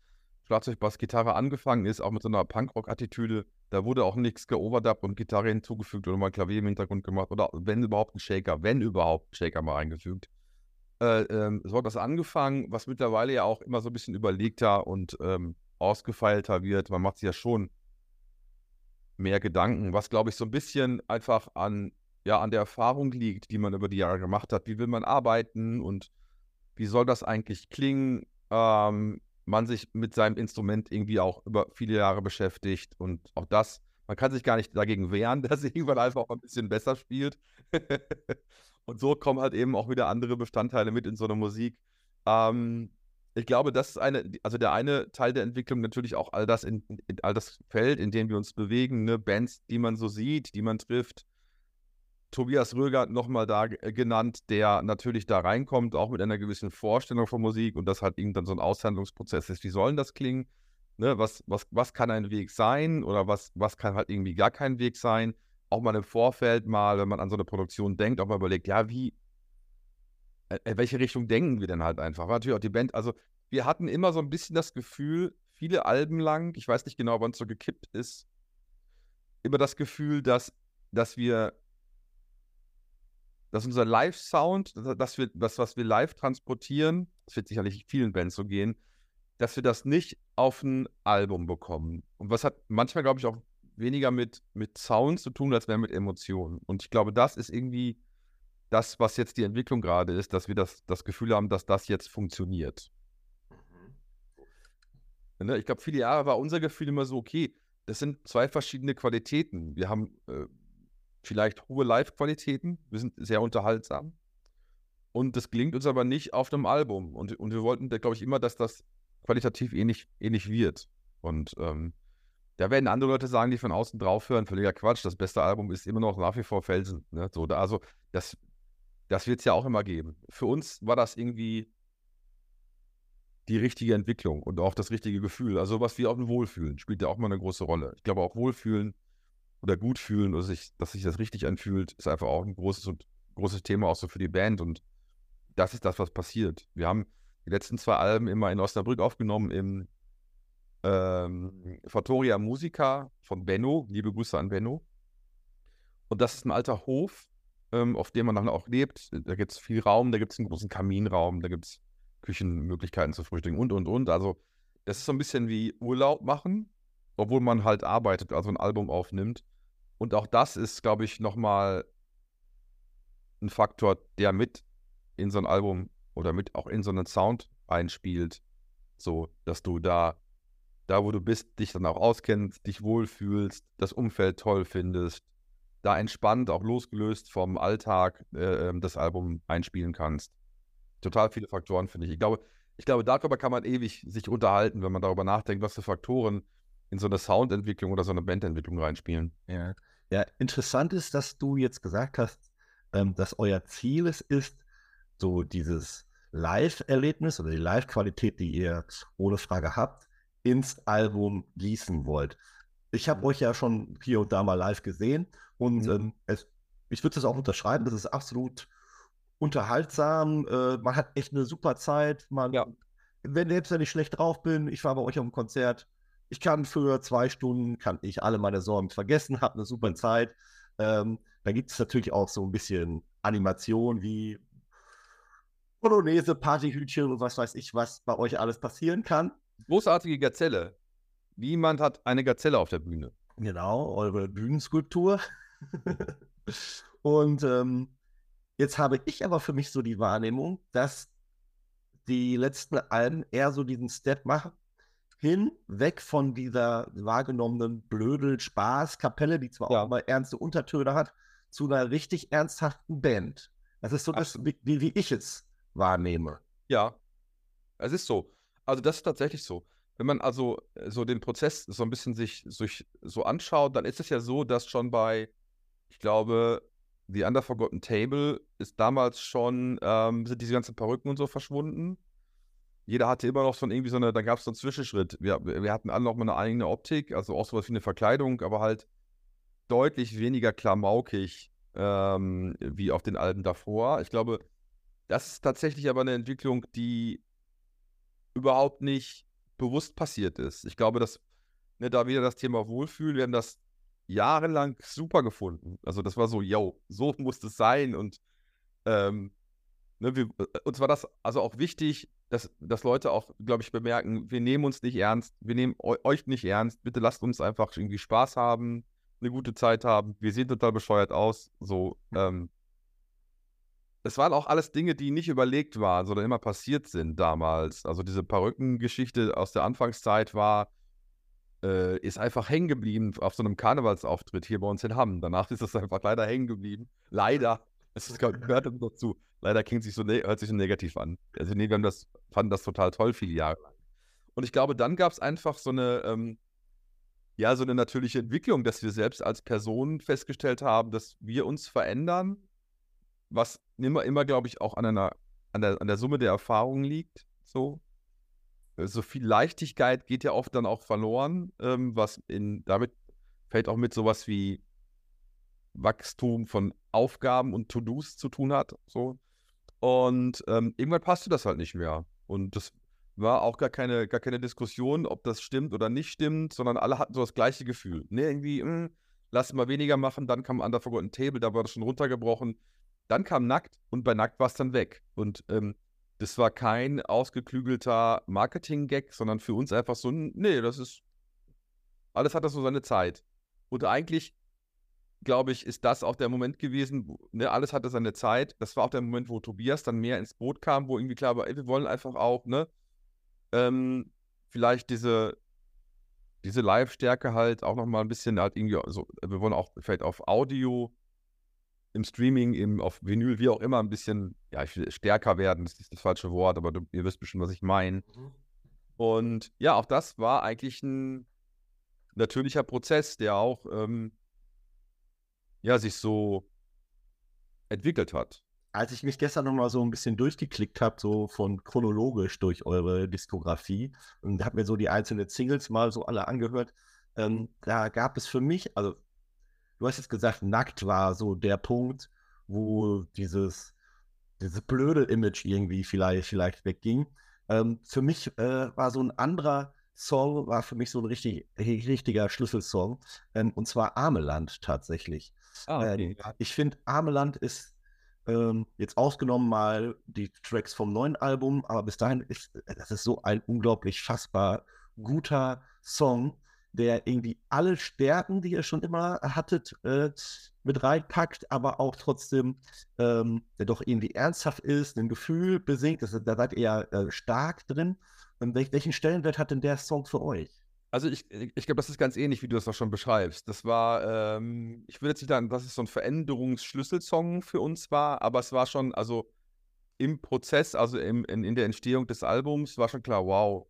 Speaker 3: Schlagzeug, Bass, Gitarre angefangen ist, auch mit so einer Punkrock-Attitüde. Da wurde auch nichts geoverdubbt und Gitarre hinzugefügt oder mal Klavier im Hintergrund gemacht oder wenn überhaupt ein Shaker, wenn überhaupt ein Shaker mal eingefügt. Äh, ähm, so hat das angefangen, was mittlerweile ja auch immer so ein bisschen überlegter und ähm, ausgefeilter wird. Man macht sich ja schon mehr Gedanken, was glaube ich so ein bisschen einfach an, ja, an der Erfahrung liegt, die man über die Jahre gemacht hat. Wie will man arbeiten und wie soll das eigentlich klingen? Ähm, man sich mit seinem Instrument irgendwie auch über viele Jahre beschäftigt und auch das, man kann sich gar nicht dagegen wehren, dass irgendwann einfach auch ein bisschen besser spielt. und so kommen halt eben auch wieder andere Bestandteile mit in so eine Musik. Ähm, ich glaube, das ist eine, also der eine Teil der Entwicklung natürlich auch all das in, in all das Feld, in dem wir uns bewegen, ne? Bands, die man so sieht, die man trifft. Tobias Röger nochmal da äh, genannt, der natürlich da reinkommt, auch mit einer gewissen Vorstellung von Musik und das halt irgendwann so ein Aushandlungsprozess ist. Wie sollen das klingen? Ne? Was, was, was kann ein Weg sein oder was, was kann halt irgendwie gar kein Weg sein? Auch mal im Vorfeld mal, wenn man an so eine Produktion denkt, auch mal überlegt, ja, wie, in äh, welche Richtung denken wir denn halt einfach? War natürlich auch die Band, also wir hatten immer so ein bisschen das Gefühl, viele Alben lang, ich weiß nicht genau, wann es so gekippt ist, immer das Gefühl, dass, dass wir, dass unser Live-Sound, dass wir, das, was wir live transportieren, das wird sicherlich vielen Bands so gehen, dass wir das nicht auf ein Album bekommen. Und was hat manchmal, glaube ich, auch weniger mit, mit Sound zu tun, als mehr mit Emotionen. Und ich glaube, das ist irgendwie das, was jetzt die Entwicklung gerade ist, dass wir das, das Gefühl haben, dass das jetzt funktioniert. Mhm. Ne, ich glaube, viele Jahre war unser Gefühl immer so, okay, das sind zwei verschiedene Qualitäten. Wir haben äh, vielleicht hohe Live-Qualitäten, wir sind sehr unterhaltsam. Und das gelingt uns aber nicht auf einem Album. Und, und wir wollten, glaube ich, immer, dass das qualitativ ähnlich, ähnlich wird. Und ähm, da werden andere Leute sagen, die von außen drauf hören, völliger Quatsch. Das beste Album ist immer noch nach wie vor Felsen. Ne? So, da, also das, das wird es ja auch immer geben. Für uns war das irgendwie die richtige Entwicklung und auch das richtige Gefühl. Also was wie auch Wohlfühlen spielt ja auch mal eine große Rolle. Ich glaube auch Wohlfühlen oder gut fühlen, oder sich, dass sich das richtig anfühlt, ist einfach auch ein großes und großes Thema auch so für die Band und das ist das, was passiert. Wir haben die letzten zwei Alben immer in Osnabrück aufgenommen im ähm, Fattoria Musica von Benno. Liebe Grüße an Benno. Und das ist ein alter Hof, ähm, auf dem man dann auch lebt. Da gibt es viel Raum, da gibt es einen großen Kaminraum, da gibt es Küchenmöglichkeiten zu frühstücken und, und, und. Also das ist so ein bisschen wie Urlaub machen, obwohl man halt arbeitet, also ein Album aufnimmt. Und auch das ist, glaube ich, nochmal ein Faktor, der mit in so ein Album oder mit auch in so einen Sound einspielt. So, dass du da, da wo du bist, dich dann auch auskennst, dich wohlfühlst, das Umfeld toll findest, da entspannt, auch losgelöst vom Alltag äh, ähm, das Album einspielen kannst. Total viele Faktoren, finde ich. Ich glaube, ich glaube, darüber kann man ewig sich unterhalten, wenn man darüber nachdenkt, was für Faktoren in so eine Soundentwicklung oder so eine Bandentwicklung reinspielen.
Speaker 2: Ja. ja, interessant ist, dass du jetzt gesagt hast, ähm, dass euer Ziel es ist, so dieses Live-Erlebnis oder die Live-Qualität, die ihr ohne Frage habt, ins Album gießen wollt. Ich habe euch ja schon hier und da mal live gesehen und
Speaker 3: Mhm.
Speaker 2: ähm, es, ich würde das auch unterschreiben, das ist absolut unterhaltsam. Äh, man hat echt eine super Zeit. Man,
Speaker 3: Ja.
Speaker 2: wenn selbst wenn ich schlecht drauf bin, ich war bei euch auf dem Konzert, ich kann für zwei Stunden, kann ich alle meine Sorgen vergessen, habe eine super Zeit. Ähm, da gibt es natürlich auch so ein bisschen Animation wie Polonaise, Partyhütchen und was weiß ich, was bei euch alles passieren kann.
Speaker 3: Großartige Gazelle. Niemand hat eine Gazelle auf der Bühne.
Speaker 2: Genau, eure Bühnenskulptur. und ähm, jetzt habe ich aber für mich so die Wahrnehmung, dass die letzten Alben eher so diesen Step machen, hin, weg von dieser wahrgenommenen Blödel-Spaß-Kapelle, die zwar
Speaker 3: Ja.
Speaker 2: auch immer ernste Untertöne hat, zu einer richtig ernsthaften Band. Das ist so das, wie wie ich es wahrnehme.
Speaker 3: Ja, es ist so. Also das ist tatsächlich so. Wenn man also äh, so den Prozess so ein bisschen sich sich so anschaut, dann ist es ja so, dass schon bei, ich glaube, The Under Forgotten Table ist damals schon, ähm, sind diese ganzen Perücken und so verschwunden. Jeder hatte immer noch so irgendwie so eine, da gab es so einen Zwischenschritt. Wir, wir hatten alle noch mal eine eigene Optik, also auch sowas wie eine Verkleidung, aber halt deutlich weniger klamaukig ähm, wie auf den Alben davor. Ich glaube, das ist tatsächlich aber eine Entwicklung, die überhaupt nicht bewusst passiert ist. Ich glaube, dass ne, da wieder das Thema Wohlfühl, wir haben das jahrelang super gefunden. Also das war so, yo, so muss es sein und ähm, ne, wir, uns war das also auch wichtig, dass, dass Leute auch, glaube ich, bemerken, wir nehmen uns nicht ernst, wir nehmen eu euch nicht ernst, bitte lasst uns einfach irgendwie Spaß haben, eine gute Zeit haben, wir sehen total bescheuert aus, so, ähm, es waren auch alles Dinge, die nicht überlegt waren, sondern immer passiert sind damals. Also diese Perückengeschichte aus der Anfangszeit war, äh, ist einfach hängen geblieben auf so einem Karnevalsauftritt hier bei uns in Hamm. Danach ist es einfach leider hängen geblieben. Leider. Es ist, gehört uns noch zu. Leider klingt sich so, ne- hört sich so negativ an. Also nee, wir haben das, fanden das total toll viele Jahre lang. Und ich glaube, dann gab es einfach so eine, ähm, ja, so eine natürliche Entwicklung, dass wir selbst als Personen festgestellt haben, dass wir uns verändern, was immer, immer glaube ich, auch an einer, an der, an der Summe der Erfahrungen liegt. So. So viel Leichtigkeit geht ja oft dann auch verloren, ähm, was in, damit fällt auch mit sowas wie Wachstum von Aufgaben und To-Dos zu tun hat. So. Und ähm, irgendwann passte das halt nicht mehr. Und das war auch gar keine, gar keine Diskussion, ob das stimmt oder nicht stimmt, sondern alle hatten so das gleiche Gefühl. Ne, irgendwie, mh, lass mal weniger machen, dann kam Under Forgotten Table, da war das schon runtergebrochen. Dann kam Nackt und bei Nackt war es dann weg. Und ähm, das war kein ausgeklügelter Marketing-Gag, sondern für uns einfach so, ein, nee, das ist, alles hat das so seine Zeit. Und eigentlich, glaube ich, ist das auch der Moment gewesen, wo, ne, alles hatte seine Zeit. Das war auch der Moment, wo Tobias dann mehr ins Boot kam, wo irgendwie klar war, ey, wir wollen einfach auch, ne, ähm, vielleicht diese, diese Live-Stärke halt auch nochmal ein bisschen halt irgendwie, so, wir wollen auch vielleicht auf Audio, im Streaming, im, auf Vinyl, wie auch immer, ein bisschen, ja, ich will stärker werden, das ist das falsche Wort, aber du, ihr wisst bestimmt, was ich meine. Und ja, auch das war eigentlich ein natürlicher Prozess, der auch ähm, ja, sich so entwickelt hat.
Speaker 2: Als ich mich gestern noch mal so ein bisschen durchgeklickt habe, so von chronologisch durch eure Diskografie und habe mir so die einzelnen Singles mal so alle angehört, ähm, da gab es für mich, also du hast jetzt gesagt, nackt war so der Punkt, wo dieses, dieses blöde Image irgendwie vielleicht, vielleicht wegging. Ähm, für mich äh, war so ein anderer Song, war für mich so ein richtig, richtiger Schlüsselsong, ähm, und zwar Armeland tatsächlich.
Speaker 3: Ah,
Speaker 2: Ähm, ich finde, Armeland ist ähm, jetzt ausgenommen mal die Tracks vom neuen Album, aber bis dahin ist das ist so ein unglaublich fassbar guter Song, der irgendwie alle Stärken, die ihr schon immer hattet, äh, mit reinpackt, aber auch trotzdem, ähm, der doch irgendwie ernsthaft ist, ein Gefühl besingt. Das, da seid ihr ja äh, stark drin. Und welch, welchen Stellenwert hat denn der Song für euch?
Speaker 3: Also ich, ich glaube, das ist ganz ähnlich, wie du das auch schon beschreibst. Das war, ähm, ich würde jetzt nicht sagen, dass es so ein Veränderungsschlüsselsong für uns war, aber es war schon, also im Prozess, also im, in, in der Entstehung des Albums, war schon klar, wow,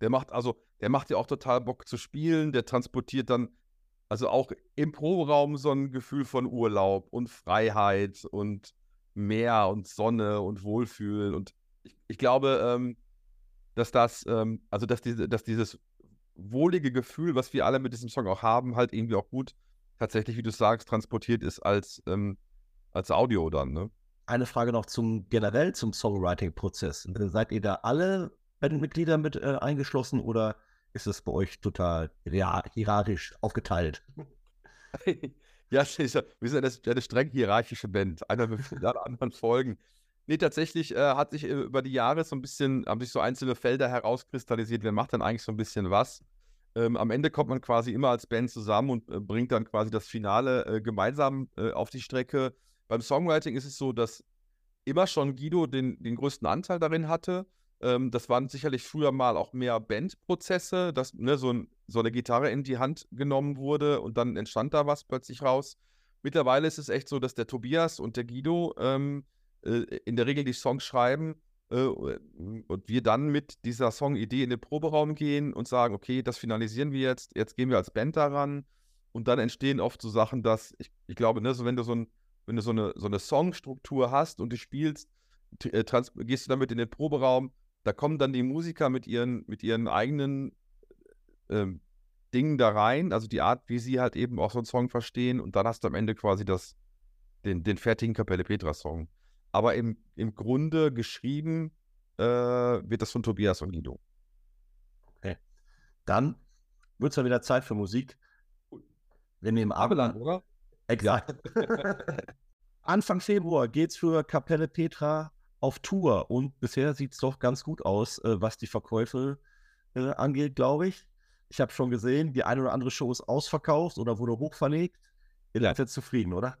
Speaker 3: der macht, also, der macht ja auch total Bock zu spielen, der transportiert dann, also auch im Proberaum so ein Gefühl von Urlaub und Freiheit und Meer und Sonne und Wohlfühlen und ich, ich glaube, ähm, dass das, ähm, also dass, diese, dass dieses wohlige Gefühl, was wir alle mit diesem Song auch haben, halt irgendwie auch gut tatsächlich, wie du sagst, transportiert ist als, ähm, als Audio dann, ne?
Speaker 2: Eine Frage noch zum generell zum Songwriting-Prozess. Seid ihr da alle Bandmitglieder mit äh, eingeschlossen oder ist es bei euch total hierarchisch aufgeteilt?
Speaker 3: ja, wir sind eine, eine streng hierarchische Band. Einer mit anderen Folgen. Nee, tatsächlich äh, hat sich äh, über die Jahre so ein bisschen, haben sich so einzelne Felder herauskristallisiert. Wer macht dann eigentlich so ein bisschen was? Ähm, am Ende kommt man quasi immer als Band zusammen und äh, bringt dann quasi das Finale äh, gemeinsam äh, auf die Strecke. Beim Songwriting ist es so, dass immer schon Guido den, den größten Anteil darin hatte. Ähm, das waren sicherlich früher mal auch mehr Bandprozesse, dass ne, so, ein, so eine Gitarre in die Hand genommen wurde und dann entstand da was plötzlich raus. Mittlerweile ist es echt so, dass der Tobias und der Guido ähm, äh, in der Regel die Songs schreiben äh, und wir dann mit dieser Songidee in den Proberaum gehen und sagen, okay, das finalisieren wir jetzt, jetzt gehen wir als Band daran und dann entstehen oft so Sachen, dass ich, ich glaube, ne, so wenn du so, ein, wenn du so eine, so eine Songstruktur hast und du spielst, äh, gehst du damit in den Proberaum, da kommen dann die Musiker mit ihren, mit ihren eigenen ähm, Dingen da rein, also die Art, wie sie halt eben auch so einen Song verstehen und dann hast du am Ende quasi das, den, den fertigen Kapelle Petra Song. Aber im, im Grunde geschrieben äh, wird das von Tobias und Guido.
Speaker 2: Okay. Dann wird es ja wieder Zeit für Musik. Wir nehmen
Speaker 3: Abeland, oder?
Speaker 2: Exakt. Anfang Februar geht es für Kapelle Petra auf Tour und bisher sieht es doch ganz gut aus, äh, was die Verkäufe äh, angeht, glaube ich. Ich habe schon gesehen, die eine oder andere Show ist ausverkauft oder wurde hochverlegt. Ihr seid jetzt zufrieden, oder?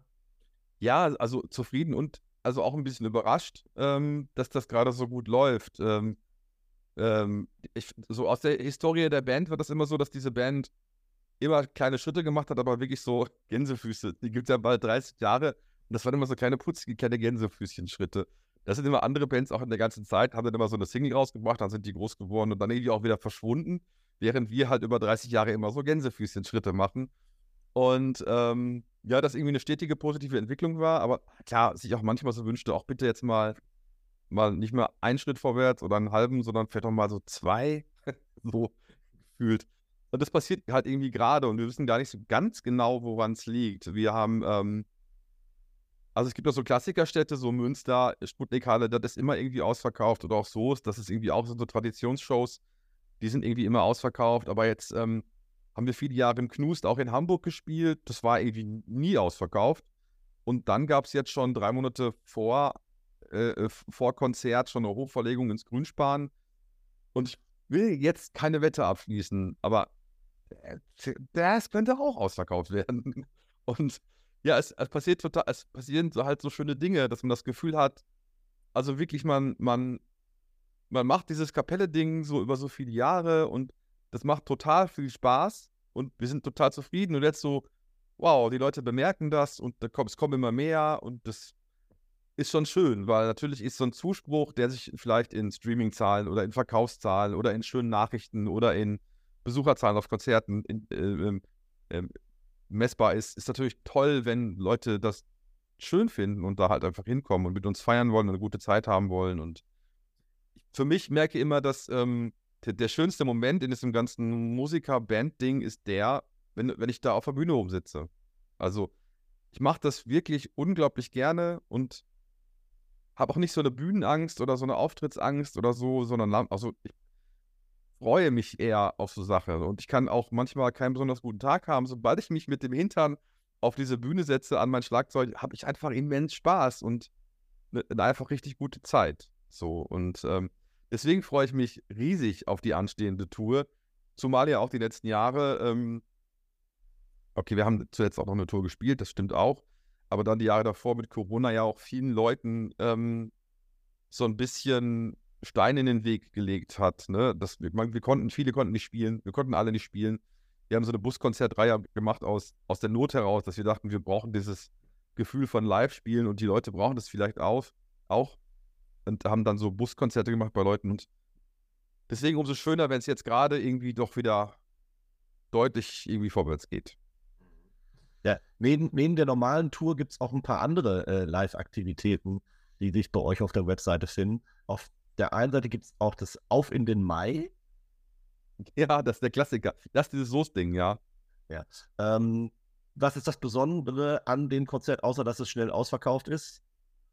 Speaker 3: Ja, also zufrieden und also auch ein bisschen überrascht, ähm, dass das gerade so gut läuft. Ähm, ähm, ich, so aus der Historie der Band war das immer so, dass diese Band immer kleine Schritte gemacht hat, aber wirklich so Gänsefüße. Die gibt es ja bald 30 Jahre und das waren immer so kleine putzige, kleine Gänsefüßchen-Schritte. Das sind immer andere Bands auch in der ganzen Zeit, haben dann immer so eine Single rausgebracht, dann sind die groß geworden und dann irgendwie auch wieder verschwunden, während wir halt über 30 Jahre immer so Gänsefüßchen-Schritte machen. Und ähm, ja, das irgendwie eine stetige positive Entwicklung war, aber klar, sich auch manchmal so wünschte, auch bitte jetzt mal, mal nicht mehr einen Schritt vorwärts oder einen halben, sondern vielleicht auch mal so zwei, so gefühlt. Und das passiert halt irgendwie gerade und wir wissen gar nicht so ganz genau, woran es liegt. Wir haben, ähm, also es gibt auch so Klassikerstädte, so Münster, Sputnik-Halle, das ist immer irgendwie ausverkauft oder auch Soest, das ist irgendwie auch so Traditionsshows, die sind irgendwie immer ausverkauft, aber jetzt ähm, haben wir viele Jahre im Knust auch in Hamburg gespielt. Das war irgendwie nie ausverkauft. Und dann gab es jetzt schon drei Monate vor, äh, äh vor Konzert schon eine Hochverlegung ins Grünspan. Und ich will jetzt keine Wette abschließen, aber das könnte auch ausverkauft werden. Und ja, es, es passiert total, es passieren so halt so schöne Dinge, dass man das Gefühl hat, also wirklich, man, man, man macht dieses Kapelle-Ding so über so viele Jahre und das macht total viel Spaß und wir sind total zufrieden. Und jetzt so, wow, die Leute bemerken das und da kommt, es kommen immer mehr und das ist schon schön, weil natürlich ist so ein Zuspruch, der sich vielleicht in Streamingzahlen oder in Verkaufszahlen oder in schönen Nachrichten oder in Besucherzahlen auf Konzerten in, äh, äh, messbar ist, ist natürlich toll, wenn Leute das schön finden und da halt einfach hinkommen und mit uns feiern wollen und eine gute Zeit haben wollen. Und für mich merke ich immer, dass ähm, der, schönste Moment in diesem ganzen Musiker-Band-Ding ist der, wenn, wenn ich da auf der Bühne rumsitze. Also, ich mache das wirklich unglaublich gerne und habe auch nicht so eine Bühnenangst oder so eine Auftrittsangst oder so, sondern also ich freue mich eher auf so Sachen und ich kann auch manchmal keinen besonders guten Tag haben. Sobald ich mich mit dem Hintern auf diese Bühne setze an mein Schlagzeug, habe ich einfach immens Spaß und eine, eine einfach richtig gute Zeit. So und ähm, Deswegen freue ich mich riesig auf die anstehende Tour. Zumal ja auch die letzten Jahre, ähm, okay, wir haben zuletzt auch noch eine Tour gespielt, das stimmt auch. Aber dann die Jahre davor mit Corona ja auch vielen Leuten ähm, so ein bisschen Stein in den Weg gelegt hat. Ne? Das, wir, wir konnten, viele konnten nicht spielen, wir konnten alle nicht spielen. Wir haben so eine Buskonzertreihe gemacht aus, aus der Not heraus, dass wir dachten, wir brauchen dieses Gefühl von Live-Spielen und die Leute brauchen das vielleicht auch. auch und haben dann so Buskonzerte gemacht bei Leuten und deswegen umso schöner, wenn es jetzt gerade irgendwie doch wieder deutlich irgendwie vorwärts geht.
Speaker 2: Ja, neben, neben der normalen Tour gibt es auch ein paar andere äh, Live-Aktivitäten, die sich bei euch auf der Webseite finden. Auf der einen Seite gibt es auch das Auf in den Mai.
Speaker 3: Ja, das ist der Klassiker. Das ist dieses Soßding, ja.
Speaker 2: Ja. Ähm, was ist das Besondere an dem Konzert, außer dass es schnell ausverkauft ist?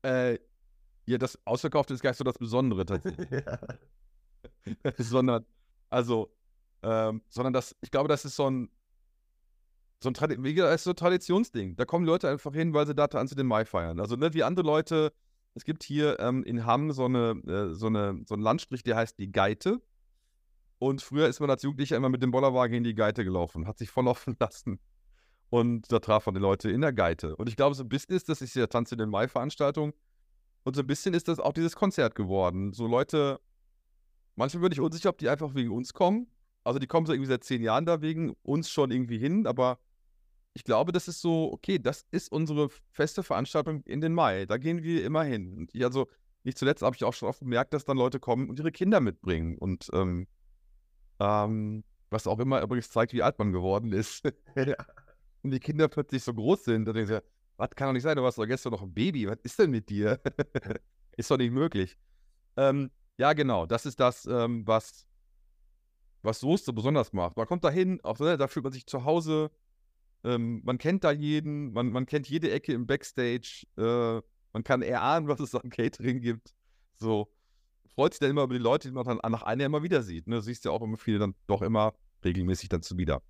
Speaker 3: Äh, ja, das Ausverkaufte ist gar nicht so das Besondere tatsächlich.
Speaker 2: ja.
Speaker 3: sondern, also, ähm, sondern das, ich glaube, das ist so ein, so ein, wie gesagt, so ein Traditionsding. Da kommen Leute einfach hin, weil sie da tanzen den Mai feiern. Also, ne, wie andere Leute, es gibt hier ähm, in Hamm so eine, äh, so eine, so einen Landstrich, der heißt die Geite. Und früher ist man als Jugendlicher immer mit dem Bollerwagen in die Geite gelaufen, hat sich volllaufen lassen. Und da traf man die Leute in der Geite. Und ich glaube, so ein bisschen ist das ist ja Tanz in den Mai-Veranstaltung. Und so ein bisschen ist das auch dieses Konzert geworden. So Leute, manchmal bin ich unsicher, ob die einfach wegen uns kommen. Also die kommen so irgendwie seit zehn Jahren da wegen uns schon irgendwie hin, aber ich glaube, das ist so, okay, das ist unsere feste Veranstaltung in den Mai. Da gehen wir immer hin. Und ich, also, nicht zuletzt habe ich auch schon oft gemerkt, dass dann Leute kommen und ihre Kinder mitbringen. Und ähm, ähm, was auch immer übrigens zeigt, wie alt man geworden ist.
Speaker 2: ja.
Speaker 3: Und die Kinder plötzlich so groß sind. Da denken sie, was kann doch nicht sein, du warst doch gestern noch ein Baby. Was ist denn mit dir? ist doch nicht möglich. Ähm, ja, genau. Das ist das, ähm, was, was Soße besonders macht. Man kommt da hin, ne, da fühlt man sich zu Hause. Ähm, man kennt da jeden, man, man kennt jede Ecke im Backstage. Äh, man kann erahnen, was es an Catering gibt. So. Freut sich dann immer über die Leute, die man dann nach einer immer wieder sieht. Ne? Du siehst ja auch immer viele dann doch immer regelmäßig dann zu wieder.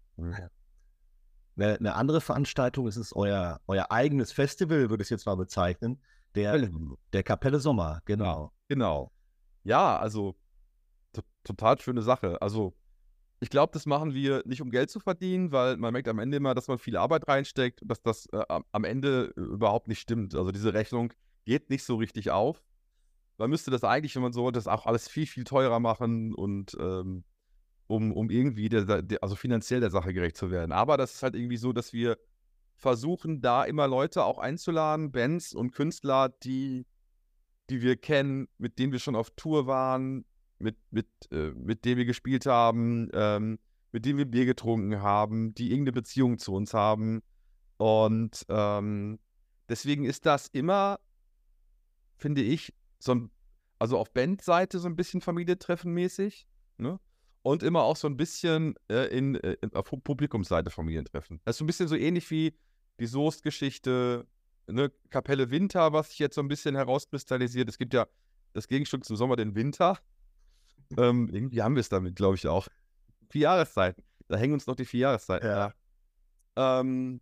Speaker 2: Eine, eine, andere Veranstaltung ist es euer, euer eigenes Festival, würde ich es jetzt mal bezeichnen. Der, der Kapelle Sommer, genau.
Speaker 3: Genau. Ja, also total schöne Sache. Also ich glaube, das machen wir nicht, um Geld zu verdienen, weil man merkt am Ende immer, dass man viel Arbeit reinsteckt und dass das äh, am Ende äh, überhaupt nicht stimmt. Also diese Rechnung geht nicht so richtig auf. Man müsste das eigentlich, wenn man so das auch alles viel, viel teurer machen und ähm, um, um irgendwie der, der, also finanziell der Sache gerecht zu werden. Aber das ist halt irgendwie so, dass wir versuchen, da immer Leute auch einzuladen, Bands und Künstler, die, die wir kennen, mit denen wir schon auf Tour waren, mit, mit, äh, mit denen wir gespielt haben, ähm, mit denen wir Bier getrunken haben, die irgendeine Beziehung zu uns haben. Und ähm, deswegen ist das immer, finde ich, so ein, also auf Bandseite so ein bisschen Familientreffen-mäßig, ne? Und immer auch so ein bisschen äh, in, äh, auf Publikumsseite Familientreffen. Das ist so ein bisschen so ähnlich wie die Soest-Geschichte, ne? Kapelle Winter, was sich jetzt so ein bisschen herauskristallisiert. Es gibt ja das Gegenstück zum Sommer, den Winter. Ähm, irgendwie haben wir es damit, glaube ich, auch. Vier Jahreszeiten. Da hängen uns noch die vier Jahreszeiten.
Speaker 2: Ja.
Speaker 3: Ähm,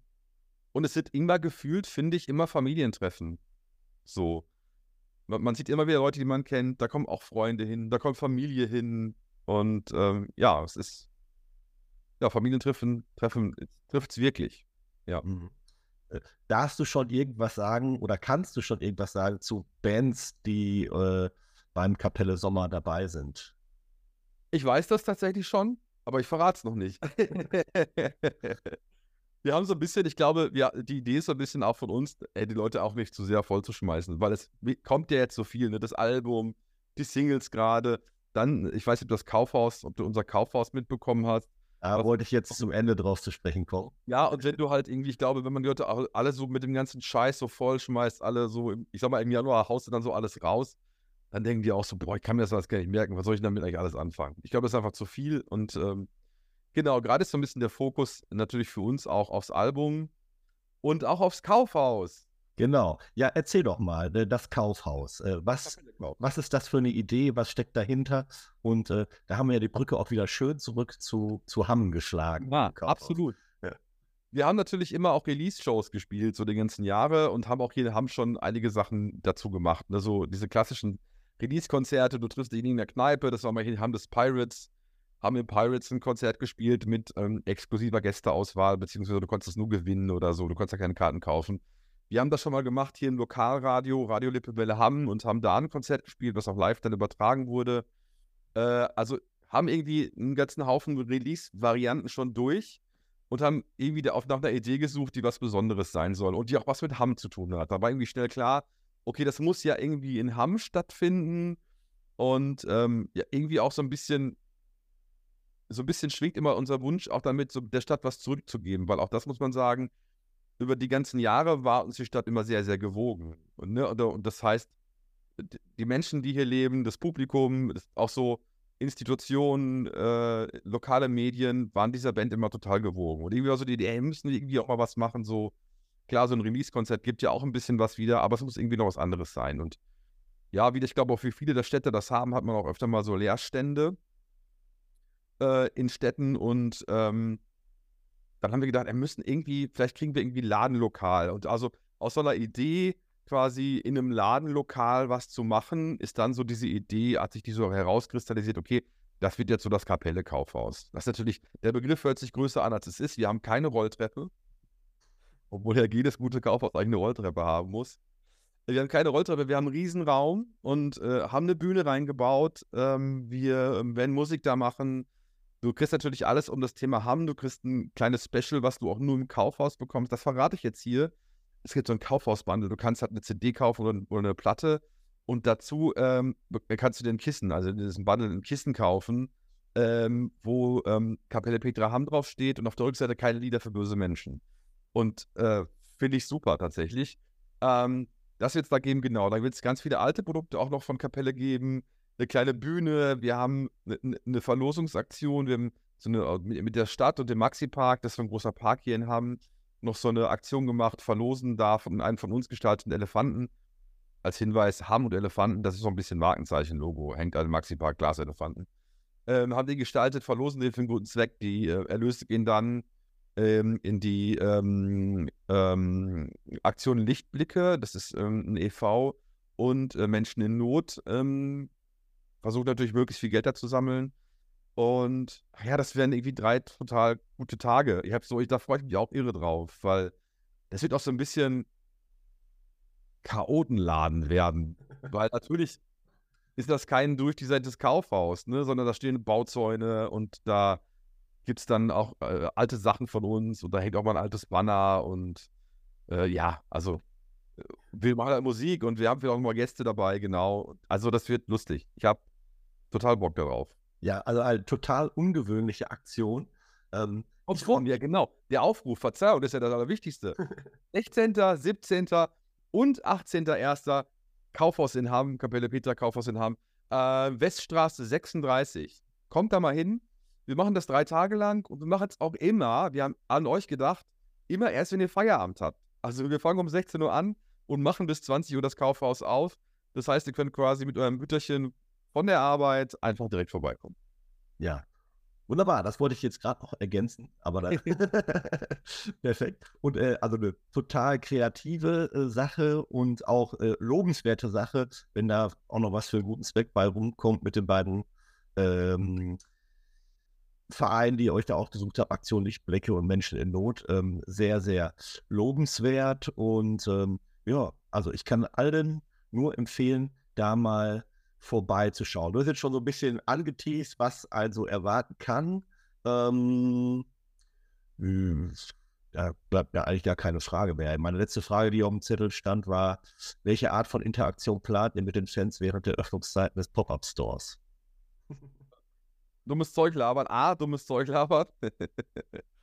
Speaker 3: und es sind immer gefühlt, finde ich, immer Familientreffen. So. Man, man, sieht immer wieder Leute, die man kennt. Da kommen auch Freunde hin, da kommt Familie hin. Und ähm, ja, es ist. Ja, Familientreffen treffen, trifft es wirklich. Ja. Mhm.
Speaker 2: Äh, darfst du schon irgendwas sagen oder kannst du schon irgendwas sagen zu Bands, die äh, beim Kapelle Sommer dabei sind?
Speaker 3: Ich weiß das tatsächlich schon, aber ich verrate es noch nicht. wir haben so ein bisschen, ich glaube, wir, die Idee ist so ein bisschen auch von uns, ey, die Leute auch nicht zu sehr vollzuschmeißen, weil es kommt ja jetzt so viel, ne? Das Album, die Singles gerade, dann, ich weiß nicht, ob du das Kaufhaus, ob du unser Kaufhaus mitbekommen hast.
Speaker 2: Da wollte ich jetzt zum Ende drauf zu sprechen kommen.
Speaker 3: Ja, und wenn du halt irgendwie, ich glaube, wenn man die Leute alle so mit dem ganzen Scheiß so voll schmeißt, alle so, ich sag mal, im Januar haust du dann so alles raus, dann denken die auch so, boah, ich kann mir das alles gar nicht merken, was soll ich damit eigentlich alles anfangen? Ich glaube, das ist einfach zu viel und ähm, genau, gerade ist so ein bisschen der Fokus natürlich für uns auch aufs Album und auch aufs Kaufhaus.
Speaker 2: Genau. Ja, erzähl doch mal, äh, das Kaufhaus. Äh, was, was ist das für eine Idee? Was steckt dahinter? Und äh, da haben wir ja die Brücke auch wieder schön zurück zu, zu Hamm geschlagen.
Speaker 3: Ja, absolut. Ja. Wir haben natürlich immer auch Release-Shows gespielt, so die ganzen Jahre und haben auch hier haben schon einige Sachen dazu gemacht. Ne? So diese klassischen Release-Konzerte, du triffst ihn in der Kneipe, das war mal hier, haben das Pirates, haben im Pirates ein Konzert gespielt mit ähm, exklusiver Gästeauswahl, beziehungsweise du konntest es nur gewinnen oder so, du konntest ja keine Karten kaufen. Wir haben das schon mal gemacht hier im Lokalradio, Radio Lippewelle Hamm und haben da ein Konzert gespielt, was auch live dann übertragen wurde. Äh, also haben irgendwie einen ganzen Haufen Release-Varianten schon durch und haben irgendwie auf nach einer Idee gesucht, die was Besonderes sein soll und die auch was mit Hamm zu tun hat. Da war irgendwie schnell klar, okay, das muss ja irgendwie in Hamm stattfinden und ähm, ja, irgendwie auch so ein bisschen, so ein bisschen schwingt immer unser Wunsch auch damit, so der Stadt was zurückzugeben, weil auch das muss man sagen, über die ganzen Jahre war uns die Stadt immer sehr, sehr gewogen. Und, ne, und das heißt, die Menschen, die hier leben, das Publikum, auch so Institutionen, äh, lokale Medien waren dieser Band immer total gewogen. Und irgendwie war so die Idee, ey, wir müssen irgendwie auch mal was machen. So, klar, so ein Release-Konzert gibt ja auch ein bisschen was wieder, aber es muss irgendwie noch was anderes sein. Und ja, wie ich glaube, auch wie viele der Städte das haben, hat man auch öfter mal so Leerstände äh, in Städten und ähm, dann haben wir gedacht, wir müssen irgendwie, vielleicht kriegen wir irgendwie ein Ladenlokal. Und also aus so einer Idee, quasi in einem Ladenlokal was zu machen, ist dann so diese Idee, hat sich die so herauskristallisiert, okay, das wird jetzt so das Kapelle-Kaufhaus. Das ist natürlich, der Begriff hört sich größer an, als es ist. Wir haben keine Rolltreppe, obwohl ja jedes gute Kaufhaus eigentlich eine Rolltreppe haben muss. Wir haben keine Rolltreppe, wir haben einen Riesenraum und äh, haben eine Bühne reingebaut. Ähm, wir ähm, werden Musik da machen. Du kriegst natürlich alles um das Thema Hamm. Du kriegst ein kleines Special, was du auch nur im Kaufhaus bekommst. Das verrate ich jetzt hier. Es gibt so ein Kaufhausbundle. Du kannst halt eine CD kaufen oder, oder eine Platte. Und dazu ähm, kannst du dir ein Kissen, also in diesem Bundle ein Kissen kaufen, ähm, wo ähm, Kapelle Petra Hamm draufsteht und auf der Rückseite keine Lieder für böse Menschen. Und äh, finde ich super tatsächlich. Ähm, das wird es da geben, genau. Da wird es ganz viele alte Produkte auch noch von Kapelle geben. Eine kleine Bühne, wir haben eine, eine Verlosungsaktion, wir haben so eine äh, mit, der Stadt und dem Maxi-Park, das ist ein großer Park hier in Hamm, noch so eine Aktion gemacht, verlosen darf und einen von uns gestalteten Elefanten. Als Hinweis, Hamm und Elefanten, das ist so ein bisschen Markenzeichen-Logo, hängt an dem Maxi-Park Glaselefanten. Ähm, haben die gestaltet, verlosen den für einen guten Zweck. Die äh, Erlöse gehen dann ähm, in die ähm, ähm, Aktion Lichtblicke, das ist ähm, ein e.V. und äh, Menschen in Not. Versucht natürlich möglichst viel Geld da zu sammeln. Und ja, das wären irgendwie drei total gute Tage. Ich habe so, ich, da freue ich mich auch irre drauf, weil das wird auch so ein bisschen Chaotenladen werden. Weil natürlich ist das kein durchdesigntes Kaufhaus, ne, sondern da stehen Bauzäune und da gibt es dann auch äh, alte Sachen von uns und da hängt auch mal ein altes Banner und äh, ja, also äh, wir machen halt Musik und wir haben auch mal Gäste dabei, genau. Also das wird lustig. Ich habe total Bock darauf.
Speaker 2: Ja, also eine total ungewöhnliche Aktion. Ähm,
Speaker 3: Aufruf, ja genau. Der Aufruf, Verzeihung, das ist ja das Allerwichtigste. 16., 17. und 18.01. Kaufhaus in Hamm, Kapelle Peter, Kaufhaus in Hamm, äh, Weststraße 36. Kommt da mal hin. Wir machen das drei Tage lang und wir machen es auch immer, wir haben an euch gedacht, immer erst, wenn ihr Feierabend habt. Also wir fangen um 16 Uhr an und machen bis 20 Uhr das Kaufhaus auf. Das heißt, ihr könnt quasi mit eurem Mütterchen von der Arbeit einfach direkt vorbeikommen.
Speaker 2: ja, wunderbar. Das wollte ich jetzt gerade noch ergänzen, aber dann perfekt. Und äh, also eine total kreative äh, Sache und auch äh, lobenswerte Sache, wenn da auch noch was für einen guten Zweck bei rumkommt mit den beiden ähm, Vereinen, die ihr euch da auch gesucht habt, Aktion Lichtblicke und Menschen in Not. Ähm, sehr, sehr lobenswert und ähm, ja, also ich kann allen nur empfehlen, da mal vorbeizuschauen. Du hast jetzt schon so ein bisschen angeteased, was also erwarten kann. Ähm, äh, da bleibt mir eigentlich gar keine Frage mehr. Meine letzte Frage, die auf dem Zettel stand, war, welche Art von Interaktion plant ihr mit den Fans während der Öffnungszeiten des Pop-Up-Stores?
Speaker 3: dummes Zeug labern. A, dummes Zeug labern.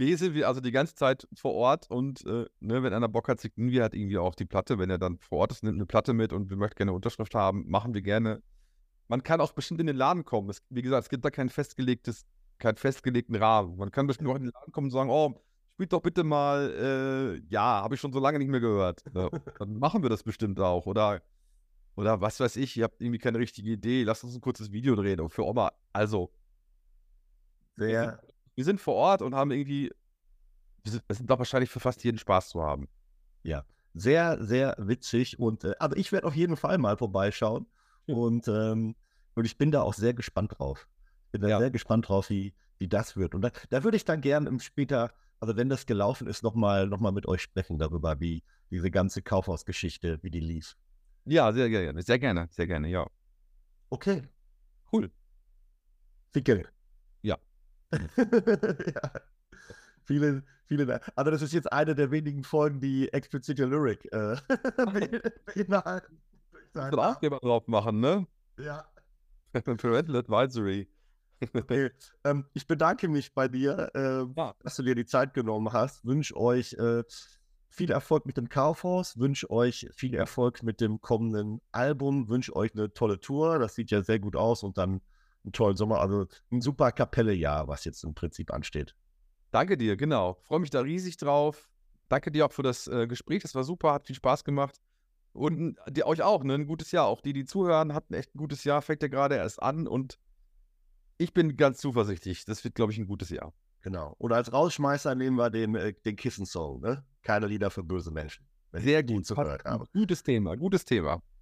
Speaker 3: B, sind wir also die ganze Zeit vor Ort und äh, ne, wenn einer Bock hat, signieren wir halt irgendwie auch die Platte. Wenn er dann vor Ort ist, nimmt eine Platte mit und wir möchten gerne eine Unterschrift haben, machen wir gerne. Man kann auch bestimmt in den Laden kommen. Es, wie gesagt, es gibt da kein festgelegtes, keinen festgelegten Rahmen. Man kann bestimmt auch in den Laden kommen und sagen, oh, spielt doch bitte mal, äh, ja, habe ich schon so lange nicht mehr gehört. Ja, dann machen wir das bestimmt auch. Oder oder was weiß ich, ihr habt irgendwie keine richtige Idee, lasst uns ein kurzes Video drehen. Und für Oma, also,
Speaker 2: Sehr,
Speaker 3: wir sind vor Ort und haben irgendwie, wir sind, wir sind doch wahrscheinlich für fast jeden Spaß zu haben.
Speaker 2: ja, sehr, sehr witzig. Und äh, aber ich werde auf jeden Fall mal vorbeischauen. Und, ähm, und ich bin da auch sehr gespannt drauf. Bin da
Speaker 3: Ja.
Speaker 2: sehr gespannt drauf, wie, wie das wird. Und da, da würde ich dann gerne später, also wenn das gelaufen ist, nochmal noch mal mit euch sprechen darüber, wie diese ganze Kaufhausgeschichte, wie die lief.
Speaker 3: Ja, sehr gerne, sehr gerne, sehr gerne, ja.
Speaker 2: Okay,
Speaker 3: Cool.
Speaker 2: Fickel.
Speaker 3: Ja.
Speaker 2: vielen Dank. Also das ist jetzt eine der wenigen Folgen, die explizite Lyric äh, beinhalten.
Speaker 3: Man Aufkleber drauf machen, ne?
Speaker 2: Ja.
Speaker 3: Parental Advisory.
Speaker 2: Okay. Ähm, ich bedanke mich bei dir, ähm,
Speaker 3: Ja.
Speaker 2: dass du dir die Zeit genommen hast. Wünsche euch äh, viel Erfolg mit dem Kaufhaus, wünsche euch viel Erfolg mit dem kommenden Album, wünsche euch eine tolle Tour. Das sieht ja sehr gut aus und dann einen tollen Sommer. Also ein super Kapelle-Jahr, was jetzt im Prinzip ansteht.
Speaker 3: Danke dir, genau. Freue mich da riesig drauf. Danke dir auch für das äh, Gespräch. Das war super, hat viel Spaß gemacht. Und die, euch auch, ne? Ein gutes Jahr. Auch die, die zuhören, hatten echt ein gutes Jahr. Fängt ja gerade erst an und ich bin ganz zuversichtlich. Das wird, glaube ich, ein gutes Jahr.
Speaker 2: Genau. Und als Rausschmeißer nehmen wir den, äh, den Kissen-Song, ne? Keine Lieder für böse Menschen.
Speaker 3: Sehr gut. Gutes Thema, gutes Thema.